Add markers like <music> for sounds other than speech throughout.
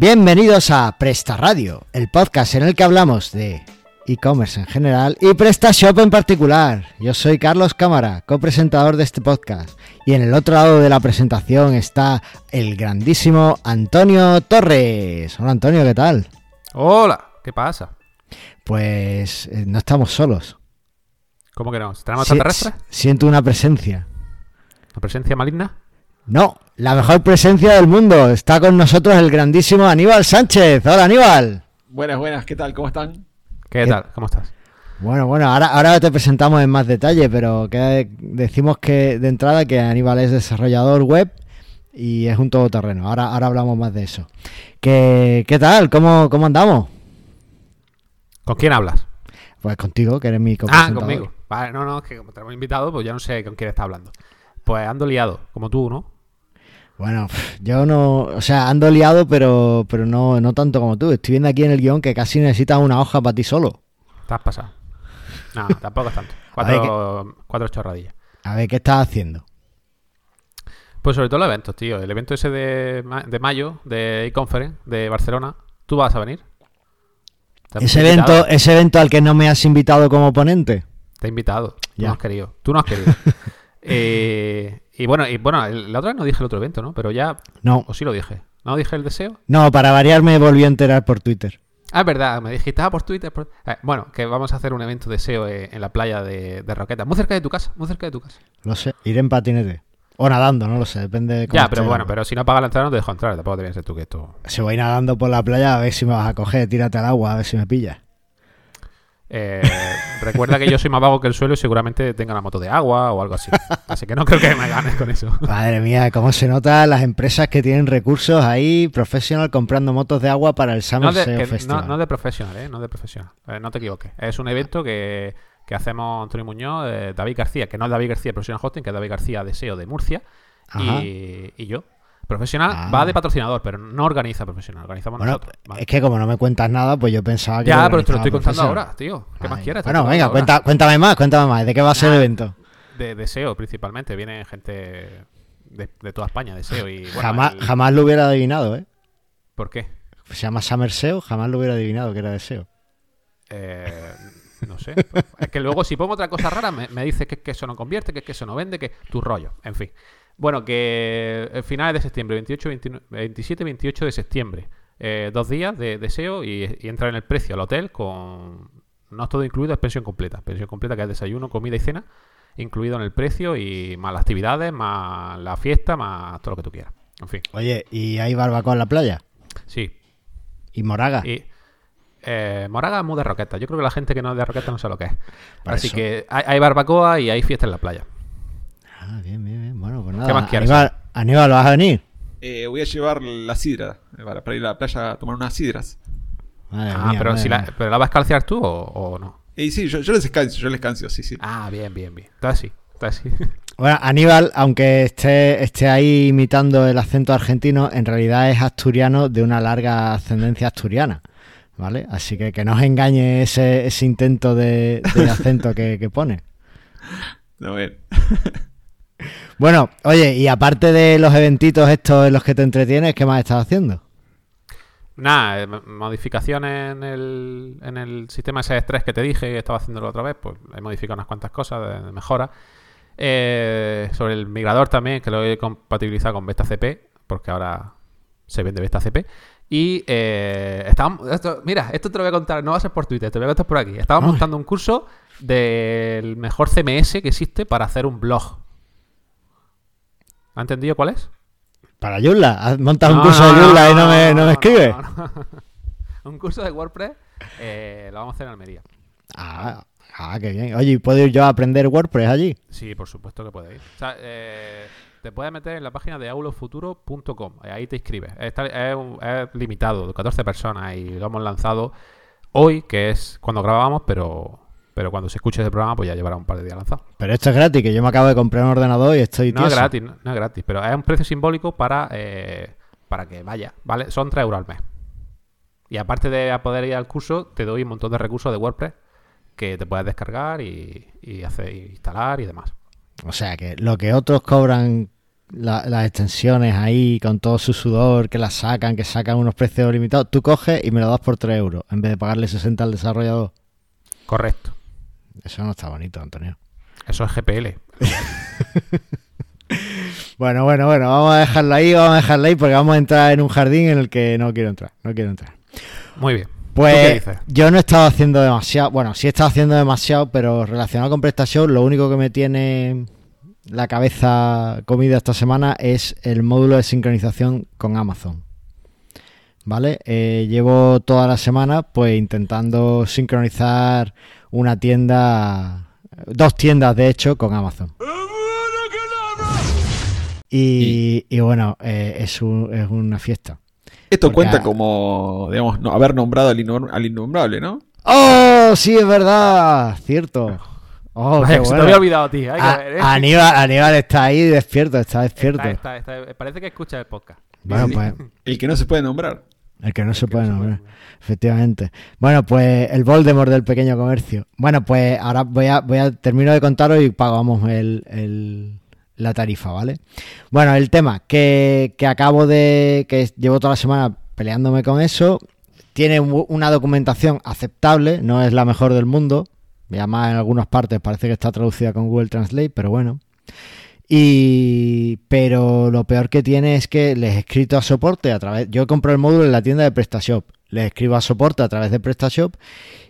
Bienvenidos a Presta Radio, el podcast en el que hablamos de e-commerce en general y PrestaShop en particular. Yo soy Carlos Cámara, copresentador de este podcast, y en el otro lado de la presentación está el grandísimo Antonio Torres. Hola Antonio, ¿qué tal? Hola, ¿qué pasa? Pues eh, no estamos solos. ¿Cómo que no? ¿Tenemos Si- extraterrestres? Siento una presencia. ¿La presencia maligna? No, la mejor presencia del mundo. Está con nosotros el grandísimo Aníbal Sánchez. Hola Aníbal. Buenas, buenas, ¿qué tal? ¿Cómo están? ¿Qué, ¿Qué- tal? ¿Cómo estás? Bueno, bueno, ahora, ahora te presentamos en más detalle, pero que decimos que de entrada que Aníbal es desarrollador web y es un todoterreno. Ahora, ahora hablamos más de eso. ¿Qué, qué tal? ¿Cómo, ¿Cómo andamos? ¿Con quién hablas? Pues contigo, que eres mi Ah, conmigo. Vale, no, no, es que como tenemos invitado, pues ya no sé con quién está hablando. Pues ando liado, como tú, ¿no? Bueno, yo no, o sea, ando liado, pero, pero no, no tanto como tú. Estoy viendo aquí en el guion que casi necesitas una hoja para ti solo. Te has pasado. No, <laughs> tampoco es tanto. Ver, Cuatro, cuatro chorradillas. A ver, ¿qué estás haciendo? Pues sobre todo los eventos, tío. El evento ese de, ma- de mayo, de e-conference, de Barcelona. ¿Tú vas a venir? ¿Te Ese invitado? evento, ese evento al que no me has invitado como ponente. Te he invitado. Tú Ya. no has querido. Tú no has querido. <laughs> Eh, y bueno, y bueno, el- la otra vez no dije el otro evento, ¿no? Pero ya. No, O sí lo dije. ¿No dije el deseo? no, para variar me volví a enterar por Twitter. Ah, es verdad, me dijiste, ah, por Twitter. por- Eh, bueno, que vamos a hacer un evento de SEO eh, en la playa de, de Roquetas, muy cerca de tu casa, muy cerca de tu casa. Lo sé, iré en patinete. O nadando, no lo sé, depende de cómo Ya, esté pero el bueno, agua. pero si no pagas la entrada no te dejo entrar, tampoco te ser tú que esto... Si voy nadando por la playa, a ver si me vas a coger, tírate al agua, a ver si me pillas. Eh, recuerda que yo soy más vago que el suelo y seguramente tenga la moto de agua o algo así. Así que no creo que me ganes con eso. Madre mía, cómo se nota las empresas que tienen recursos ahí, profesional, comprando motos de agua para el Summer No de, que- Festival. no- no de profesional, ¿eh? No de profesional. Eh, no te equivoques. Es un evento que, que hacemos Antonio Muñoz, eh, David García, que no es David García Professional Hosting, que es David García de SEO de Murcia, y, y yo. Profesional Ah. va de patrocinador, pero no organiza profesional, organizamos Bueno, nosotros. ¿vale? es que como no me cuentas nada, pues yo pensaba que... Ya, pero te lo estoy contando ahora, tío. ¿Qué más quieres? Bueno, venga, cuenta- cuéntame más, cuéntame más. ¿De qué va a ser el evento? De, de SEO principalmente, viene gente de, de toda España de SEO. Y, bueno, jamás, el- jamás lo hubiera adivinado, ¿eh? ¿Por qué? Se llama Summer SEO, jamás lo hubiera adivinado que era de SEO. Eh, no sé. Es que luego si pongo otra cosa rara me, me dice que, es que eso no convierte, que, es que eso no vende, que tu rollo. En fin. Bueno, que eh, finales de septiembre, 28, 29, 27, 28 de septiembre. Eh, dos días de, de SEO y, y entrar en el precio al hotel con... No es todo incluido, es pensión completa. Pensión completa que es desayuno, comida y cena, incluido en el precio y más las actividades, más la fiesta, más todo lo que tú quieras. En fin, Oye, ¿y hay barbacoa en la playa? sí. ¿Y Moraga? Y eh, Moraga es muy de roqueta. Yo creo que la gente que no es de roqueta no sabe lo que es. Por Así eso. que hay, hay barbacoa y hay fiesta en la playa. Ah, bien, bien, nada. más quieres? Aníbal, Aníbal, ¿vas a venir? Eh, voy a llevar la sidra eh, para, para ir a la playa a tomar unas sidras. Madre Ah, mía, pero, madre si la, mía. ¿pero la vas a calciar tú o, o no? Y sí, yo, yo les descanso, yo les canso, sí, sí. Ah, bien, bien, bien. Entonces sí. Entonces sí. <laughs> Bueno, Aníbal, aunque esté, esté ahí imitando el acento argentino, en realidad es asturiano de una larga ascendencia asturiana. ¿Vale? Así que que no os engañe ese, ese intento de, de acento que, que pone. <laughs> No, bien. Bueno, oye, y aparte de los eventitos estos en los que te entretienes, ¿qué más estás haciendo? Nada, eh, mo- modificaciones en el, en el sistema S3 que te dije que estaba haciéndolo otra vez, pues he modificado unas cuantas cosas de, de mejora. Eh, sobre el migrador también, que lo he compatibilizado con Vesta CP, porque ahora se vende Vesta CP. Y eh, estábamos, esto, mira, esto te lo voy a contar, no va a ser por Twitter, te lo voy a contar por aquí. Estaba Ay. montando un curso del mejor CMS que existe para hacer un blog. ¿Ha entendido cuál es? Para Yula, montas un No, curso de no, Yula y no me, no me escribes. <laughs> Un curso de WordPress eh, lo vamos a hacer en Almería. Ah, ah, qué bien. Oye, ¿y ¿puedo ir yo a aprender WordPress allí? Sí, por supuesto que puedes ir. O sea, eh, te puedes meter en la página de aulofuturo.com. eh, Ahí te inscribes. Es, un- es limitado, 14 personas y lo hemos lanzado hoy, que es cuando grabábamos, pero, pero cuando se escuche ese programa, pues ya llevará un par de días lanzado. Pero esto es gratis, que yo me acabo de comprar un ordenador y estoy No es tieso. gratis, no, no es gratis, pero es un precio simbólico para, eh, para que vaya, ¿vale? Son 3 euros al mes. Y aparte de poder ir al curso, te doy un montón de recursos de WordPress que te puedes descargar y, y hacer instalar y demás. O sea, que lo que otros cobran la- las extensiones ahí con todo su sudor, que las sacan, que sacan unos precios limitados, tú coges y me lo das por 3 euros en vez de pagarle 60 al desarrollador. Correcto. Eso no está bonito, Antonio. Eso es GPL. <laughs> Bueno, bueno, bueno, vamos a dejarlo ahí, vamos a dejarlo ahí porque vamos a entrar en un jardín en el que no quiero entrar, no quiero entrar. Muy bien. ¿Tú qué Pues yo no he estado haciendo demasiado, bueno, sí he estado haciendo demasiado, pero relacionado con PrestaShop, lo único que me tiene la cabeza comida esta semana es el módulo de sincronización con Amazon. ¿Vale? Eh, llevo toda la semana pues intentando sincronizar una tienda, dos tiendas de hecho con Amazon. Y, y bueno, eh, es, un- es una fiesta. Esto Porque cuenta como, digamos, no, haber nombrado al, innom- al innombrable, ¿no? ¡Oh! Sí, es verdad, cierto. Oh, Vaya, qué que se te bueno. había olvidado a ti. Hay que A- ver, ¿eh? Aníbal, Aníbal está ahí despierto, está despierto. Está- está- está- parece que escucha el podcast. Bueno, pues El que no se puede nombrar. El que no se puede nombrar, efectivamente. Bueno, pues el Voldemort del pequeño comercio. Bueno, pues ahora voy a, voy a termino de contaros y pagamos el, el- la tarifa, ¿vale? Bueno, el tema que, que acabo de. que llevo toda la semana peleándome con eso. Tiene una documentación aceptable, no es la mejor del mundo. Además en algunas partes parece que está traducida con Google Translate, pero bueno. Y pero lo peor que tiene es que les he escrito a soporte a través. Yo compro el módulo en la tienda de PrestaShop. Les escribo a soporte a través de PrestaShop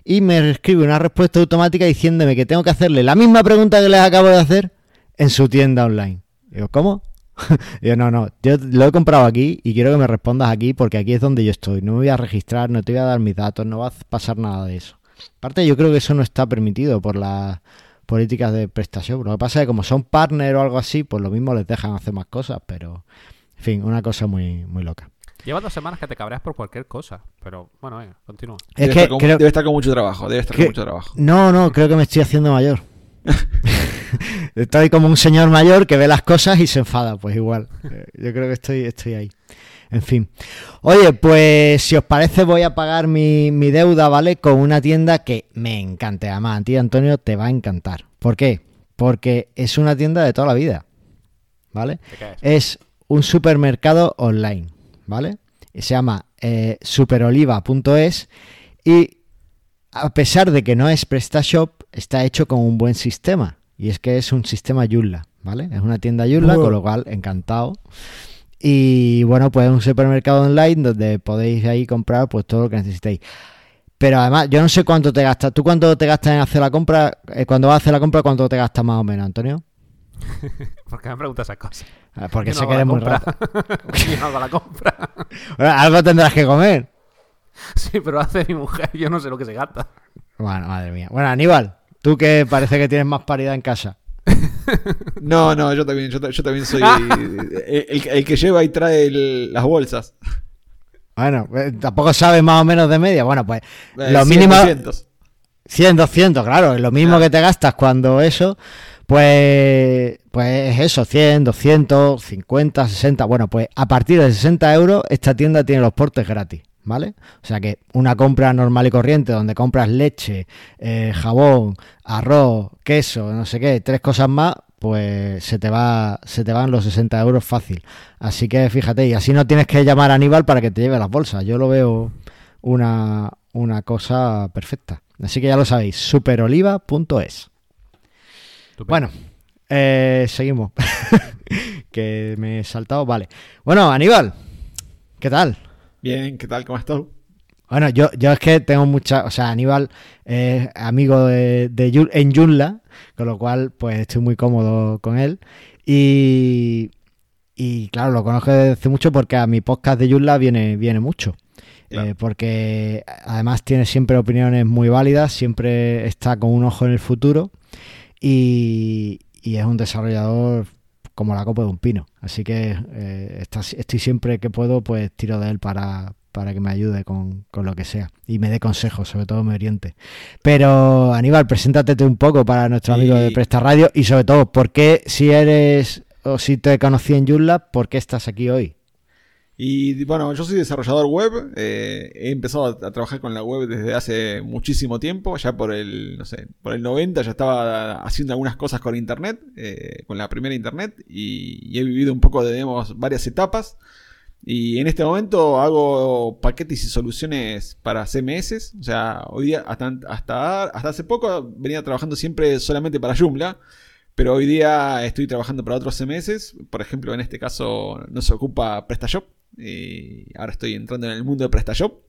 y me escribe una respuesta automática diciéndome que tengo que hacerle la misma pregunta que les acabo de hacer en su tienda online. Digo, ¿cómo? <laughs> Digo, no, no, yo lo he comprado aquí y quiero que me respondas aquí porque aquí es donde yo estoy. No me voy a registrar, no te voy a dar mis datos, no va a pasar nada de eso. Aparte, yo creo que eso no está permitido por las políticas de PrestaShop. Lo que pasa es que como son partner o algo así, pues lo mismo les dejan hacer más cosas, pero en fin, una cosa muy, muy loca. Llevas dos semanas que te cabreas por cualquier cosa. Pero bueno, venga, continúa. Es debe, que estar con, creo, debe estar con mucho trabajo. Debe estar que- con mucho trabajo. No, no, creo que me estoy haciendo mayor. <laughs> estoy como un señor mayor que ve las cosas y se enfada, pues igual. Eh, Yo creo que estoy, estoy ahí. En fin. Oye, pues si os parece voy a pagar mi, mi deuda, ¿vale? Con una tienda que me encanta. Además, a ti, Antonio, te va a encantar. ¿Por qué? Porque es una tienda de toda la vida, ¿vale? ¿De qué es? un supermercado online, ¿vale? Y se llama eh, superoliva.es y a pesar de que no es PrestaShop, está hecho con un buen sistema. Y es que es un sistema Joomla, ¿vale? Es una tienda Joomla, Wow. con lo cual, encantado. Y bueno, pues es un supermercado online donde podéis ahí comprar pues todo lo que necesitéis. Pero además, yo no sé cuánto te gastas. ¿Tú cuánto te gastas en hacer la compra? Eh, cuando vas a hacer la compra, ¿cuánto te gastas más o menos, Antonio? <laughs> ¿Por qué me preguntas esas cosas? Ah, Porque Yo sé no que eres muy rato. <laughs> Yo no hago la compra. <laughs> Bueno, algo tendrás que comer. Sí, pero hace mi mujer. Yo no sé lo que se gasta. Bueno, madre mía. Bueno, Aníbal, tú que parece que tienes más paridad en casa. No, no, yo también, yo, yo también soy el, el- que lleva y trae el- las bolsas. Bueno, eh, tampoco sabes más o menos de media. Bueno, pues Eh, lo 100, mínimo 200. 100, 200, claro, es lo mismo Claro. que te gastas cuando eso, pues, pues es eso, 100, 200, 50, 60. Bueno, pues a partir de 60 euros esta tienda tiene los portes gratis, ¿vale? O sea que una compra normal y corriente donde compras leche, eh, jabón, arroz, queso, no sé qué, tres cosas más, pues se te va se te van los 60 euros fácil. Así que fíjate, y así no tienes que llamar a Aníbal para que te lleve las bolsas. Yo lo veo una, una cosa perfecta. Así que ya lo sabéis, superoliva.es. Bueno, eh, seguimos. <laughs> que me he saltado, vale. Bueno, Aníbal, ¿qué tal? Bien, ¿qué tal? ¿Cómo estás? Bueno, yo, yo es que tengo mucha, o sea, Aníbal es amigo de, de en Joomla, con lo cual pues estoy muy cómodo con él. Y, y claro, lo conozco desde hace mucho porque a mi podcast de Joomla viene, viene mucho. Claro. Eh, porque además tiene siempre opiniones muy válidas, siempre está con un ojo en el futuro y, y es un desarrollador como la copa de un pino. Así que eh, está- estoy siempre que puedo, pues tiro de él para, para que me ayude con, con lo que sea y me dé consejos, sobre todo me oriente. Pero Aníbal, preséntate un poco para nuestro amigo de Presta Radio y sobre todo, ¿por qué si eres o si te conocí en Joomla, por qué estás aquí hoy? Y bueno, yo soy desarrollador web. eh, he empezado a, trabajar con la web desde hace muchísimo tiempo. Ya por el, no sé, por el 90 ya estaba haciendo algunas cosas con internet, eh, con la primera internet. Y, y he vivido un poco de digamos, varias etapas. Y en este momento hago paquetes y soluciones para CMS. O sea, hoy día, hasta, hasta, hasta hace poco, venía trabajando siempre solamente para Joomla. Pero hoy día estoy trabajando para otros CMS. Por ejemplo, en este caso nos ocupa PrestaShop. Y ahora estoy entrando en el mundo de PrestaShop.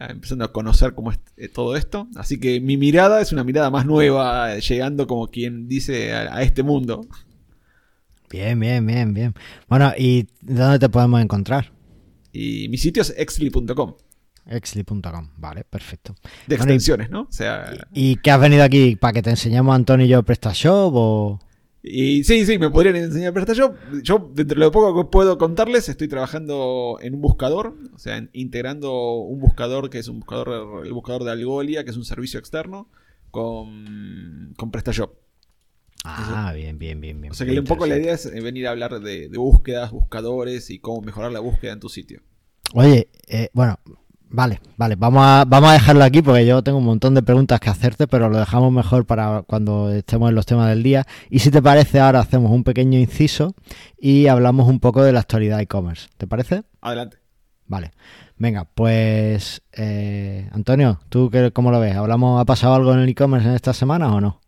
eh, Empezando a conocer cómo es eh, todo esto. Así que mi mirada es una mirada más nueva, eh, llegando como quien dice a, a este mundo. Bien, bien, bien, bien. Bueno, ¿y dónde te podemos encontrar? Y mi sitio es exli.com. Exli.com, vale, perfecto. De Bueno, y- extensiones, ¿no? O sea. ¿Y qué has venido aquí? ¿Para que te enseñemos Antonio y yo PrestaShop o...? Y sí, sí, me podrían enseñar PrestaShop. Yo, dentro de lo poco que puedo contarles, estoy trabajando en un buscador, o sea, en- integrando un buscador que es un buscador, el buscador de Algolia, que es un servicio externo, con, con PrestaShop. Ah, bien, bien, bien, bien. O sea que un poco la idea es eh, venir a hablar de, de búsquedas, buscadores y cómo mejorar la búsqueda en tu sitio. Oye, eh, bueno, vale, vale, vamos a, vamos a dejarlo aquí porque yo tengo un montón de preguntas que hacerte, pero lo dejamos mejor para cuando estemos en los temas del día. Y si te parece, ahora hacemos un pequeño inciso y hablamos un poco de la actualidad e-commerce. ¿Te parece? Adelante. Vale. Venga, pues eh, Antonio, ¿tú qué, cómo lo ves? ¿Hablamos, ¿Ha pasado algo en el e-commerce en estas semanas o no?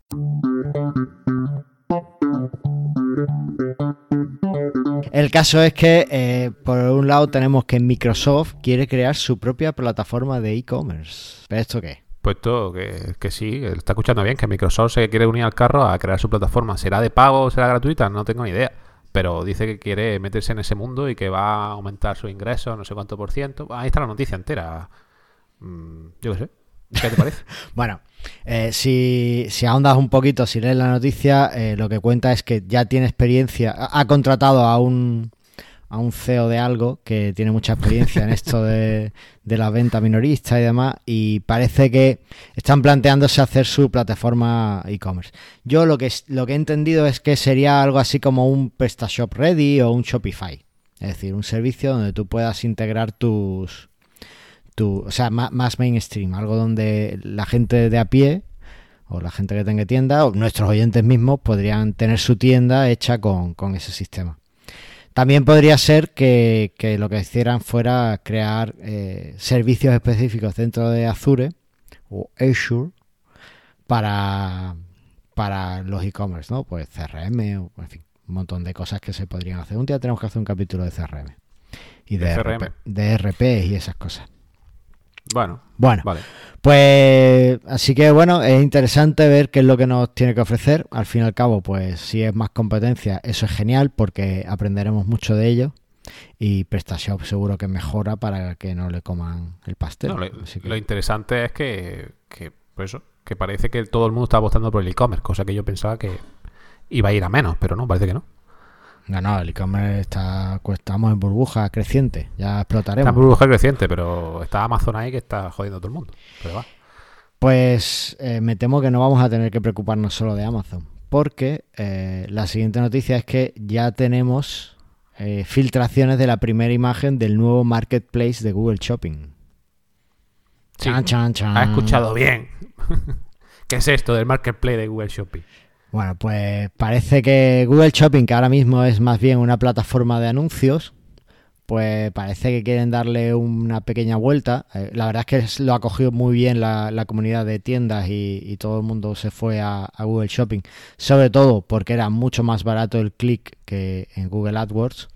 El caso es que, eh, por un lado, tenemos que Microsoft quiere crear su propia plataforma de e-commerce. ¿Pero esto qué? Pues todo, que, que sí, está escuchando bien, que Microsoft se quiere unir al carro a crear su plataforma. ¿Será de pago será gratuita? No tengo ni idea. Pero dice que quiere meterse en ese mundo y que va a aumentar sus ingresos, no sé cuánto por ciento. Ahí está la noticia entera. Mm, yo qué sé. ¿Qué te parece? <laughs> Bueno, eh, si, si ahondas un poquito, si lees la noticia, eh, lo que cuenta es que ya tiene experiencia, ha, contratado a un, a un CEO de algo que tiene mucha experiencia en esto de, de la venta minorista y demás, y parece que están planteándose hacer su plataforma e-commerce. Yo lo que, lo que he entendido es que sería algo así como un PrestaShop Ready o un Shopify, es decir, un servicio donde tú puedas integrar tus tu, o sea, más, más mainstream, algo donde la gente de a pie o la gente que tenga tienda o nuestros oyentes mismos podrían tener su tienda hecha con, con ese sistema. También podría ser que, que lo que hicieran fuera crear eh, servicios específicos dentro de Azure o Azure para, para los e-commerce, ¿no? Pues CRM o, en fin, un montón de cosas que se podrían hacer. Un día tenemos que hacer un capítulo de CRM y de, De RP, CRM. de RP y esas cosas. Bueno, Bueno, vale. pues así que bueno, es interesante ver qué es lo que nos tiene que ofrecer. Al fin y al cabo, pues si es más competencia, eso es genial porque aprenderemos mucho de ello. Y PrestaShop seguro que mejora para que no le coman el pastel. No, lo, Así que- lo interesante es que, que, pues eso, que parece que todo el mundo está apostando por el e-commerce, cosa que yo pensaba que iba a ir a menos, pero no, parece que no. No, no, el e-commerce está, estamos en burbuja creciente, ya Está explotaremos. en burbuja creciente, pero está Amazon ahí que está jodiendo a todo el mundo. Pero va. Pues eh, me temo que no vamos a tener que preocuparnos solo de Amazon, porque eh, la siguiente noticia es que ya tenemos eh, filtraciones de la primera imagen del nuevo marketplace de Google Shopping. Sí, Chan, chan, chan. ha escuchado bien. <laughs> ¿Qué es esto del marketplace de Google Shopping? Bueno, pues parece que Google Shopping, que ahora mismo es más bien una plataforma de anuncios, pues parece que quieren darle una pequeña vuelta. Eh, la verdad es que lo ha cogido muy bien la, comunidad de tiendas y, todo el mundo se fue a, a Google Shopping, sobre todo porque era mucho más barato el clic que en Google AdWords.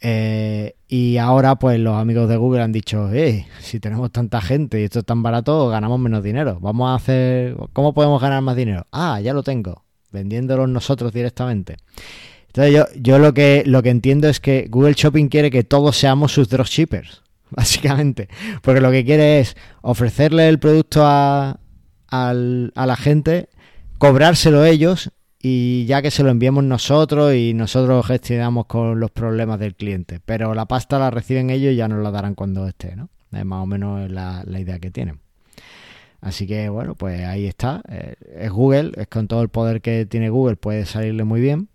Eh, y ahora pues los amigos de Google han dicho, eh, si tenemos tanta gente y esto es tan barato, ganamos menos dinero. Vamos a hacer, ¿cómo podemos ganar más dinero? Ah, ya lo tengo, vendiéndolos nosotros directamente. Entonces yo, yo lo que lo que entiendo es que Google Shopping quiere que todos seamos sus dropshippers, <laughs> básicamente. Porque lo que quiere es ofrecerle el producto a, al- a la gente, cobrárselo ellos y ya que se lo enviemos nosotros y nosotros gestionamos con los problemas del cliente. Pero la pasta la reciben ellos y ya nos la darán cuando esté, ¿no? Es más o menos la, la idea que tienen. Así que bueno, pues ahí está. Eh, es Google, es con todo el poder que tiene Google, puede salirle muy bien.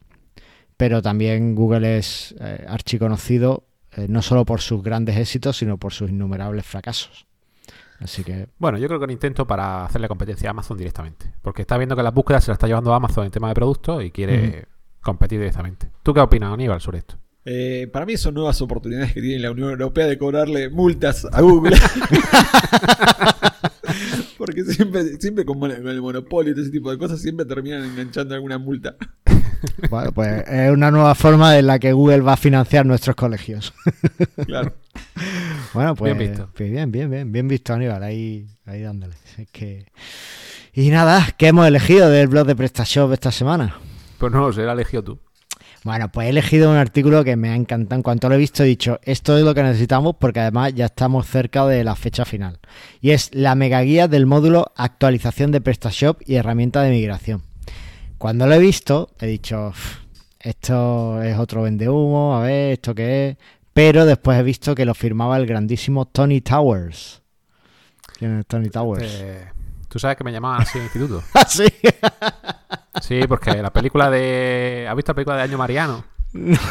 Pero también Google es eh, archiconocido eh, no solo por sus grandes éxitos, sino por sus innumerables fracasos. Así que. Bueno, yo creo que un intento para hacerle competencia a Amazon directamente. Porque está viendo que las búsquedas se la está llevando a Amazon en tema de productos y quiere competir directamente. ¿Tú qué opinas, Aníbal, sobre esto? Eh, para mí son nuevas oportunidades que tiene la Unión Europea de cobrarle multas a Google. <laughs> Porque siempre, siempre con el monopolio y todo ese tipo de cosas, siempre terminan enganchando alguna multa. <laughs> Bueno, pues es una nueva forma en la que Google va a financiar nuestros colegios. <laughs> Claro. Bueno, pues Bien visto. pues bien, bien, bien, bien visto, Aníbal, ahí, ahí dándole. Es que... Y nada, ¿qué hemos elegido del blog de PrestaShop esta semana? Pues no lo sé, la elegido tú. Bueno, pues he elegido un artículo que me ha encantado. En cuanto lo he visto, he dicho, esto es lo que necesitamos porque además ya estamos cerca de la fecha final. Y es la mega guía del módulo actualización de PrestaShop y herramienta de migración. Cuando lo he visto, he dicho, "Uf, esto es otro vende humo, a ver, esto qué es. Pero después he visto que lo firmaba el grandísimo Tony Towers. ¿Quién es Tony Towers? Eh, Tú sabes que me llamaban así en el instituto. <laughs> Ah, sí. <laughs> Sí, porque la película de. ¿Has visto la película de Año Mariano?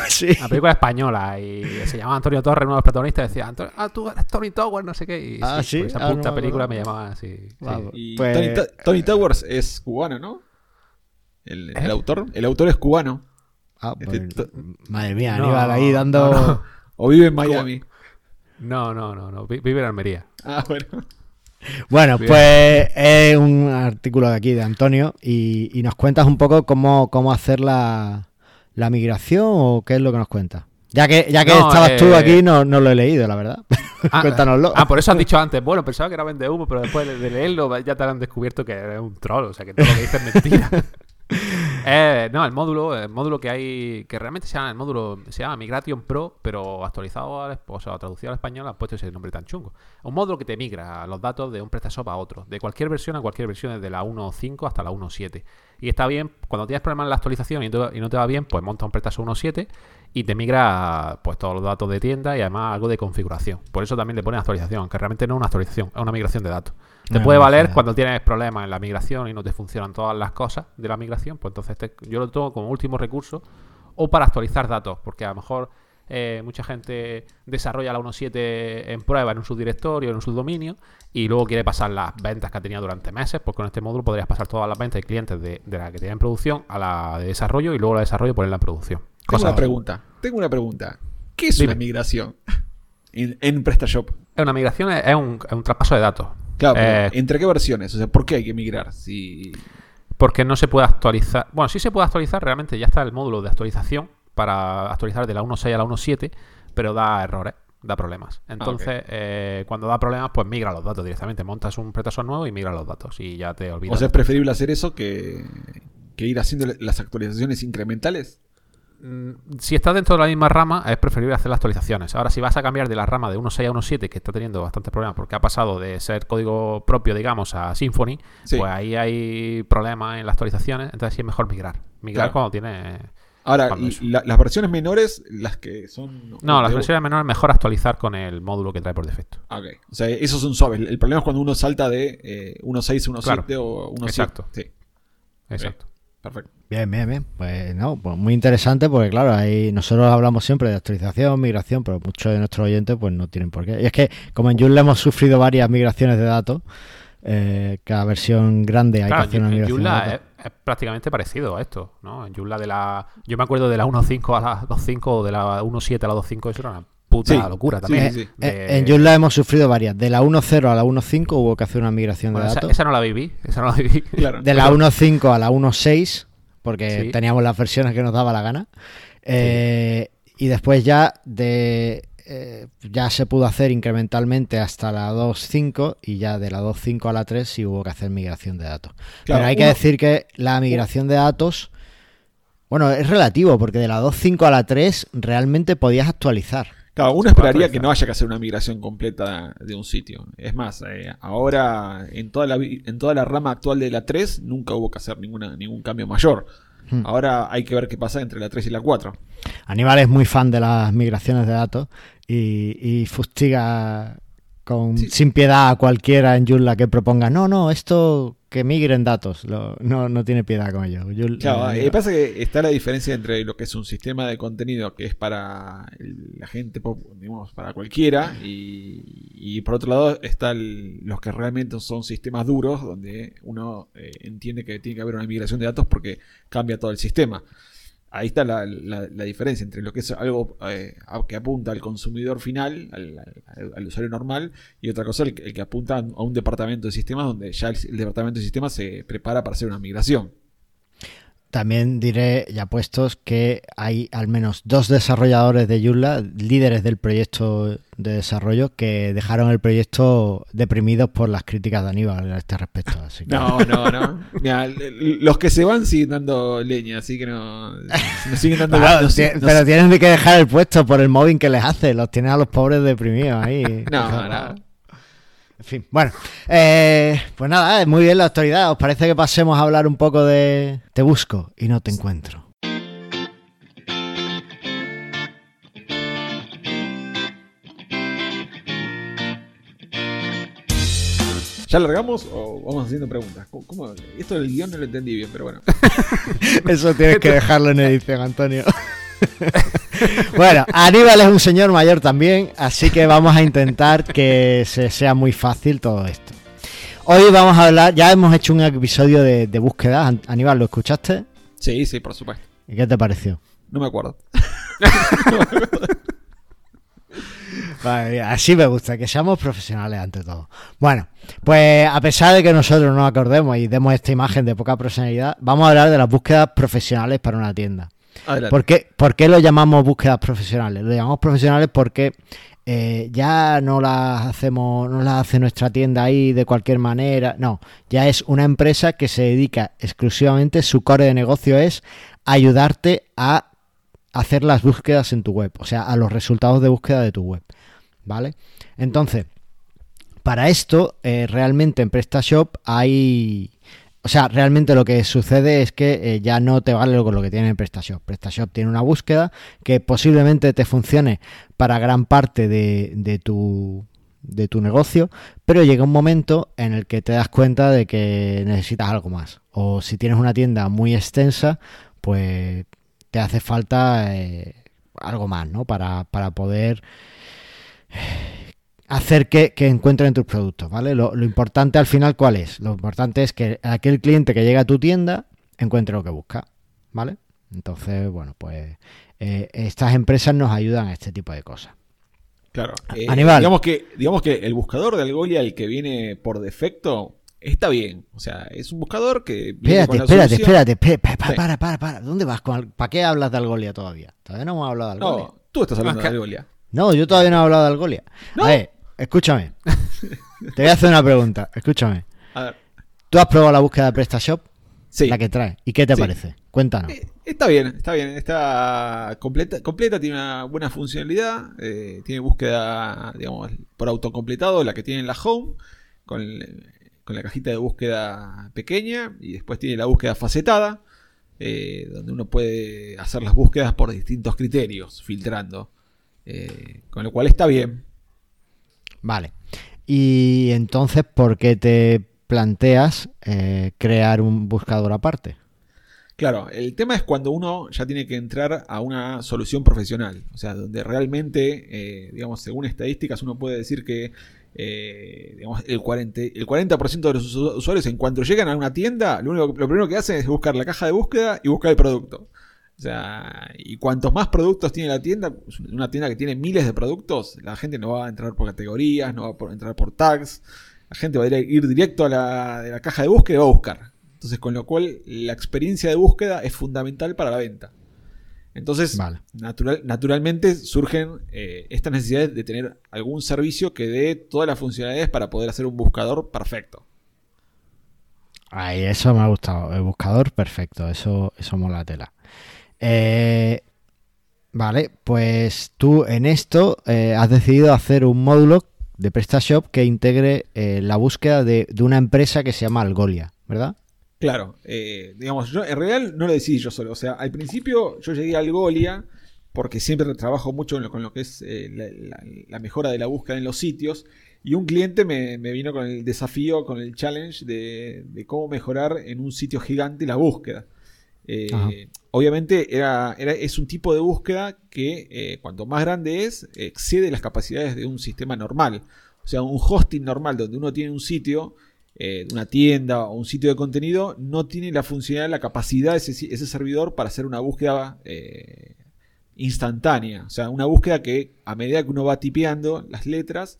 sí. La película española y se llamaba Antonio Torres, uno de los protagonistas, decía, "Antonio- ah, tú eres Tony Tower, no sé qué. Y Ah, sí, ¿sí? por esa Ah, no puta película me llamaban así. sí. Y Pues- Tony, Ta- Tony Towers es cubano, ¿no? El, el ¿Eh? autor. El autor es cubano. Ah, Este pues, madre mía, No, Aníbal ahí dando... no, no. O vive en Miami. No, no, no, no. vi- Vive en Almería. Ah, bueno. Bueno, Bien. pues es un artículo de aquí de Antonio y, y nos cuentas un poco cómo, cómo hacer la, la migración o qué es lo que nos cuentas. Ya que, ya que No, estabas tú eh, aquí, no, no lo he leído, la verdad. <laughs> Ah, Cuéntanoslo. Ah, por eso has dicho antes. Bueno, pensaba que era vende humo, pero después de leerlo ya te han descubierto que eres un troll. O sea, que todo lo que dices es mentira. <laughs> Eh, no, el módulo, el módulo que hay, que realmente se llama el módulo, se llama Migration Pro, pero actualizado, al, o sea, traducido al español, han puesto ese nombre tan chungo. Un módulo que te migra los datos de un PrestaShop a otro, de cualquier versión a cualquier versión, desde la 1.5 hasta la 1.7. Y está bien, cuando tienes problemas en la actualización y, no te va bien, pues monta un PrestaShop 1.7 y te migra pues todos los datos de tienda y además algo de configuración. Por eso también le pones actualización, aunque realmente no es una actualización, es una migración de datos. Te puede valer cuando tienes problemas en la migración y no te funcionan todas las cosas de la migración, pues entonces te- yo lo tomo como último recurso o para actualizar datos, porque a lo mejor eh, mucha gente desarrolla la 1.7 en prueba en un subdirectorio, en un subdominio, y luego quiere pasar las ventas que ha tenido durante meses, pues con este módulo podrías pasar todas las ventas de clientes de, de la que tienen en producción a la de desarrollo y luego la de desarrollo ponerla en producción. Tengo Cosa- una pregunta. Tengo una pregunta. ¿Qué es Dime. una migración? En, en PrestaShop. Es una migración, es es un, es un traspaso de datos. Claro, pero Eh, ¿entre qué versiones? O sea, ¿por qué hay que migrar? Si... porque no se puede actualizar. Bueno, sí se puede actualizar, realmente ya está el módulo de actualización para actualizar de la 1.6 a la 1.7, pero da errores, da problemas. Entonces, eh, cuando da problemas, pues migra los datos directamente. Montas un pretasor nuevo y migra los datos y ya te olvidas. O sea, es preferible hacer eso que, que ir haciendo las actualizaciones incrementales. Mm, si estás dentro de la misma rama, es preferible hacer las actualizaciones. Ahora, si vas a cambiar de la rama de 1.6 a 1.7, que está teniendo bastantes problemas porque ha pasado de ser código propio, digamos, a Symfony, Sí. pues ahí hay problemas en las actualizaciones. Entonces, sí es mejor migrar. Migrar Claro. cuando tiene. Ahora, Cuando eso. la- las versiones menores, las que son... No, las versiones menores es mejor actualizar con el módulo que trae por defecto. Ok. O sea, esos son suaves. El problema es cuando uno salta de eh, 1.6 a 1.7 Claro. o 1.7. Exacto. Sí, Exacto. Perfecto. Bien, bien, bien. Pues no, pues muy interesante porque claro, ahí nosotros hablamos siempre de actualización, migración, pero muchos de nuestros oyentes pues no tienen por qué. Y es que como en Joomla hemos sufrido varias migraciones de datos, eh, cada versión grande hay Claro, que hacer una en migración de Joomla datos. es, es prácticamente parecido a esto, ¿no? En Joomla de la... Yo me acuerdo de la 1.5 a la 2.5 o de la 1.7 a la 2.5, eso era una puta Sí, locura también. sí, sí. De- Eh, En Joomla hemos sufrido varias. De la 1.0 a la 1.5 hubo que hacer una migración Bueno, de esa, datos. esa no la viví, esa no la viví. <laughs> Claro. De la 1.5 a la 1.6, porque Sí. teníamos las versiones que nos daba la gana. Eh, Y después ya de eh, ya se pudo hacer incrementalmente hasta la 2.5 y ya de la 2.5 a la 3 sí hubo que hacer migración de datos. Claro, Pero hay que uno- decir que la migración de datos, bueno, es relativo, porque de la 2.5 a la 3 realmente podías actualizar. Claro, uno esperaría que no haya que hacer una migración completa de un sitio. Es más, eh, ahora en toda, la, en toda la rama actual de la 3 nunca hubo que hacer ninguna, ningún cambio mayor. Hmm. Ahora hay que ver qué pasa entre la 3 y la 4. Aníbal es muy fan de las migraciones de datos y, y fustiga con, Sí. sin piedad a cualquiera en Joomla que proponga, no, no, esto que migren datos, lo- no, no tiene piedad con ellos. Yo- Claro, eh, pasa que está la diferencia entre lo que es un sistema de contenido que es para el- la gente, digamos, para cualquiera, y, y por otro lado están los que realmente son sistemas duros, donde uno eh, entiende que tiene que haber una migración de datos porque cambia todo el sistema. Ahí está la, la- la diferencia entre lo que es algo eh, que apunta al consumidor final, al, usuario normal, y otra cosa el, que- apunta a un departamento de sistemas donde ya el departamento de sistemas se prepara para hacer una migración. También diré, ya puestos, que hay al menos dos desarrolladores de Joomla, líderes del proyecto de desarrollo, que dejaron el proyecto deprimidos por las críticas de Aníbal a este respecto. Así que- No, no, no. <laughs> Mira, los que se van siguen dando leña, así que no. Siguen dando Claro, pero tienen que dejar el puesto por el mobbing que les hace. Los tienen a los pobres deprimidos ahí. No, no. En fin, bueno, eh, pues nada, eh, muy bien la autoridad. ¿Os parece que pasemos a hablar un poco de Te busco y no te encuentro? ¿Ya largamos o vamos haciendo preguntas? ¿Cómo, cómo? Esto del guion no lo entendí bien, pero bueno. <laughs> Eso tienes que dejarlo en edición, Antonio. <laughs> bueno, Aníbal es un señor mayor también, así que vamos a intentar que se sea muy fácil todo esto. Hoy vamos a hablar, ya hemos hecho un episodio de, de búsqueda. An- Aníbal, ¿lo escuchaste? Sí, sí, por supuesto. ¿Y qué te pareció? No me acuerdo. <laughs> Vale, así me gusta, que seamos profesionales ante todo. Bueno, pues a pesar de que nosotros no nos acordemos y demos esta imagen de poca profesionalidad, vamos a hablar de las búsquedas profesionales para una tienda. ¿Por qué, por qué lo llamamos búsquedas profesionales? Lo llamamos profesionales porque eh, ya no las hacemos, no las hace nuestra tienda ahí de cualquier manera. No, ya es una empresa que se dedica exclusivamente, su core de negocio es ayudarte a hacer las búsquedas en tu web, o sea, a los resultados de búsqueda de tu web. ¿Vale? Entonces, para esto, eh, realmente en PrestaShop hay. O sea, realmente lo que sucede es que eh, ya no te vale con lo que tiene en PrestaShop. PrestaShop tiene una búsqueda que posiblemente te funcione para gran parte de, de tu de tu negocio, pero llega un momento en el que te das cuenta de que necesitas algo más. O si tienes una tienda muy extensa, pues te hace falta eh, algo más, ¿no? Para, para poder hacer que, que encuentren tus productos, ¿vale? Lo, lo importante al final, ¿cuál es? Lo importante es que aquel cliente que llega a tu tienda encuentre lo que busca, ¿vale? Entonces, bueno, pues eh, estas empresas nos ayudan a este tipo de cosas. Claro. Eh. Digamos que, digamos que el buscador de Algolia, el que viene por defecto, está bien. O sea, es un buscador que. viene Espérate, con la espérate, espérate, Sí. para, para, para. ¿Dónde vas? ¿Para qué hablas de Algolia todavía? Todavía no hemos hablado de Algolia. No, tú estás hablando No, es de Algolia. No, yo todavía no he hablado de Algolia. ¿No? A ver, escúchame. Te voy a hacer una pregunta. Escúchame. A ver. ¿Tú has probado la búsqueda de PrestaShop? Sí. La que trae. ¿Y qué te Sí. parece? Cuéntanos. Eh, Está bien, está bien, está completa, completa tiene una buena funcionalidad, eh, tiene búsqueda, digamos, por autocompletado, la que tiene en la home, con, con la cajita de búsqueda pequeña, y después tiene la búsqueda facetada, eh, donde uno puede hacer las búsquedas por distintos criterios, filtrando, eh, con lo cual está bien. Vale. Y entonces, ¿por qué te planteas eh, crear un buscador aparte? Claro, el tema es cuando uno ya tiene que entrar a una solución profesional, o sea, donde realmente, eh, digamos, según estadísticas, uno puede decir que eh, digamos, el 40%, el 40 de los usu- usuarios en cuanto llegan a una tienda, lo, único, lo primero que hacen es buscar la caja de búsqueda y buscar el producto. O sea, y cuantos más productos tiene la tienda, una tienda que tiene miles de productos, la gente no va a entrar por categorías, no va a entrar por tags, la gente va a ir, ir directo a la, de la caja de búsqueda y va a buscar. Entonces, con lo cual, la experiencia de búsqueda es fundamental para la venta. Entonces, Vale. natural- naturalmente surgen eh, estas necesidades de tener algún servicio que dé todas las funcionalidades para poder hacer un buscador perfecto. Ahí, eso me ha gustado. El buscador, perfecto. Eso, eso mola la tela. Eh, vale, pues tú en esto eh, has decidido hacer un módulo de PrestaShop que integre eh, la búsqueda de, una empresa que se llama Algolia, ¿verdad? Claro, digamos, yo en realidad no lo decidí yo solo. O sea, al principio yo llegué a Algolia porque siempre trabajo mucho con lo que es la mejora de la búsqueda en los sitios. Y un cliente me, vino con el desafío, con el challenge de, cómo mejorar en un sitio gigante la búsqueda. Eh, obviamente es un tipo de búsqueda que eh, cuanto más grande es, excede las capacidades de un sistema normal. O sea, un hosting normal donde uno tiene un sitio, eh, una tienda o un sitio de contenido, no tiene la funcionalidad, la capacidad de ese, ese servidor para hacer una búsqueda instantánea. O sea, una búsqueda que a medida que uno va tipeando las letras,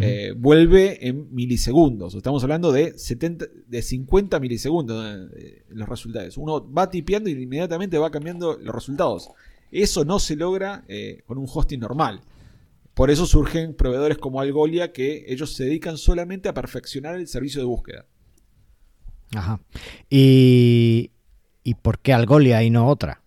eh, vuelve en milisegundos. Estamos hablando de, 70, de 50 milisegundos eh, los resultados. Uno va tipeando y inmediatamente va cambiando los resultados. Eso no se logra eh, con un hosting normal. Por eso surgen proveedores como Algolia que ellos se dedican solamente a perfeccionar el servicio de búsqueda. Ajá. ¿Y, ¿y por qué Algolia y no otra?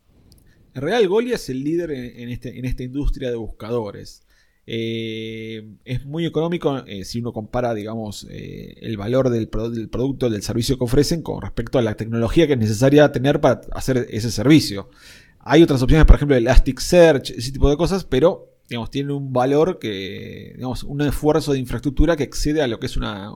En realidad Algolia es el líder en, este, en esta industria de buscadores. Eh, es muy económico eh, si uno compara, digamos, eh, el valor del, producto, del servicio que ofrecen con respecto a la tecnología que es necesaria tener para hacer ese servicio. Hay otras opciones, por ejemplo, Elasticsearch, ese tipo de cosas, pero digamos, tiene un valor que, digamos, un esfuerzo de infraestructura que excede a lo que es una,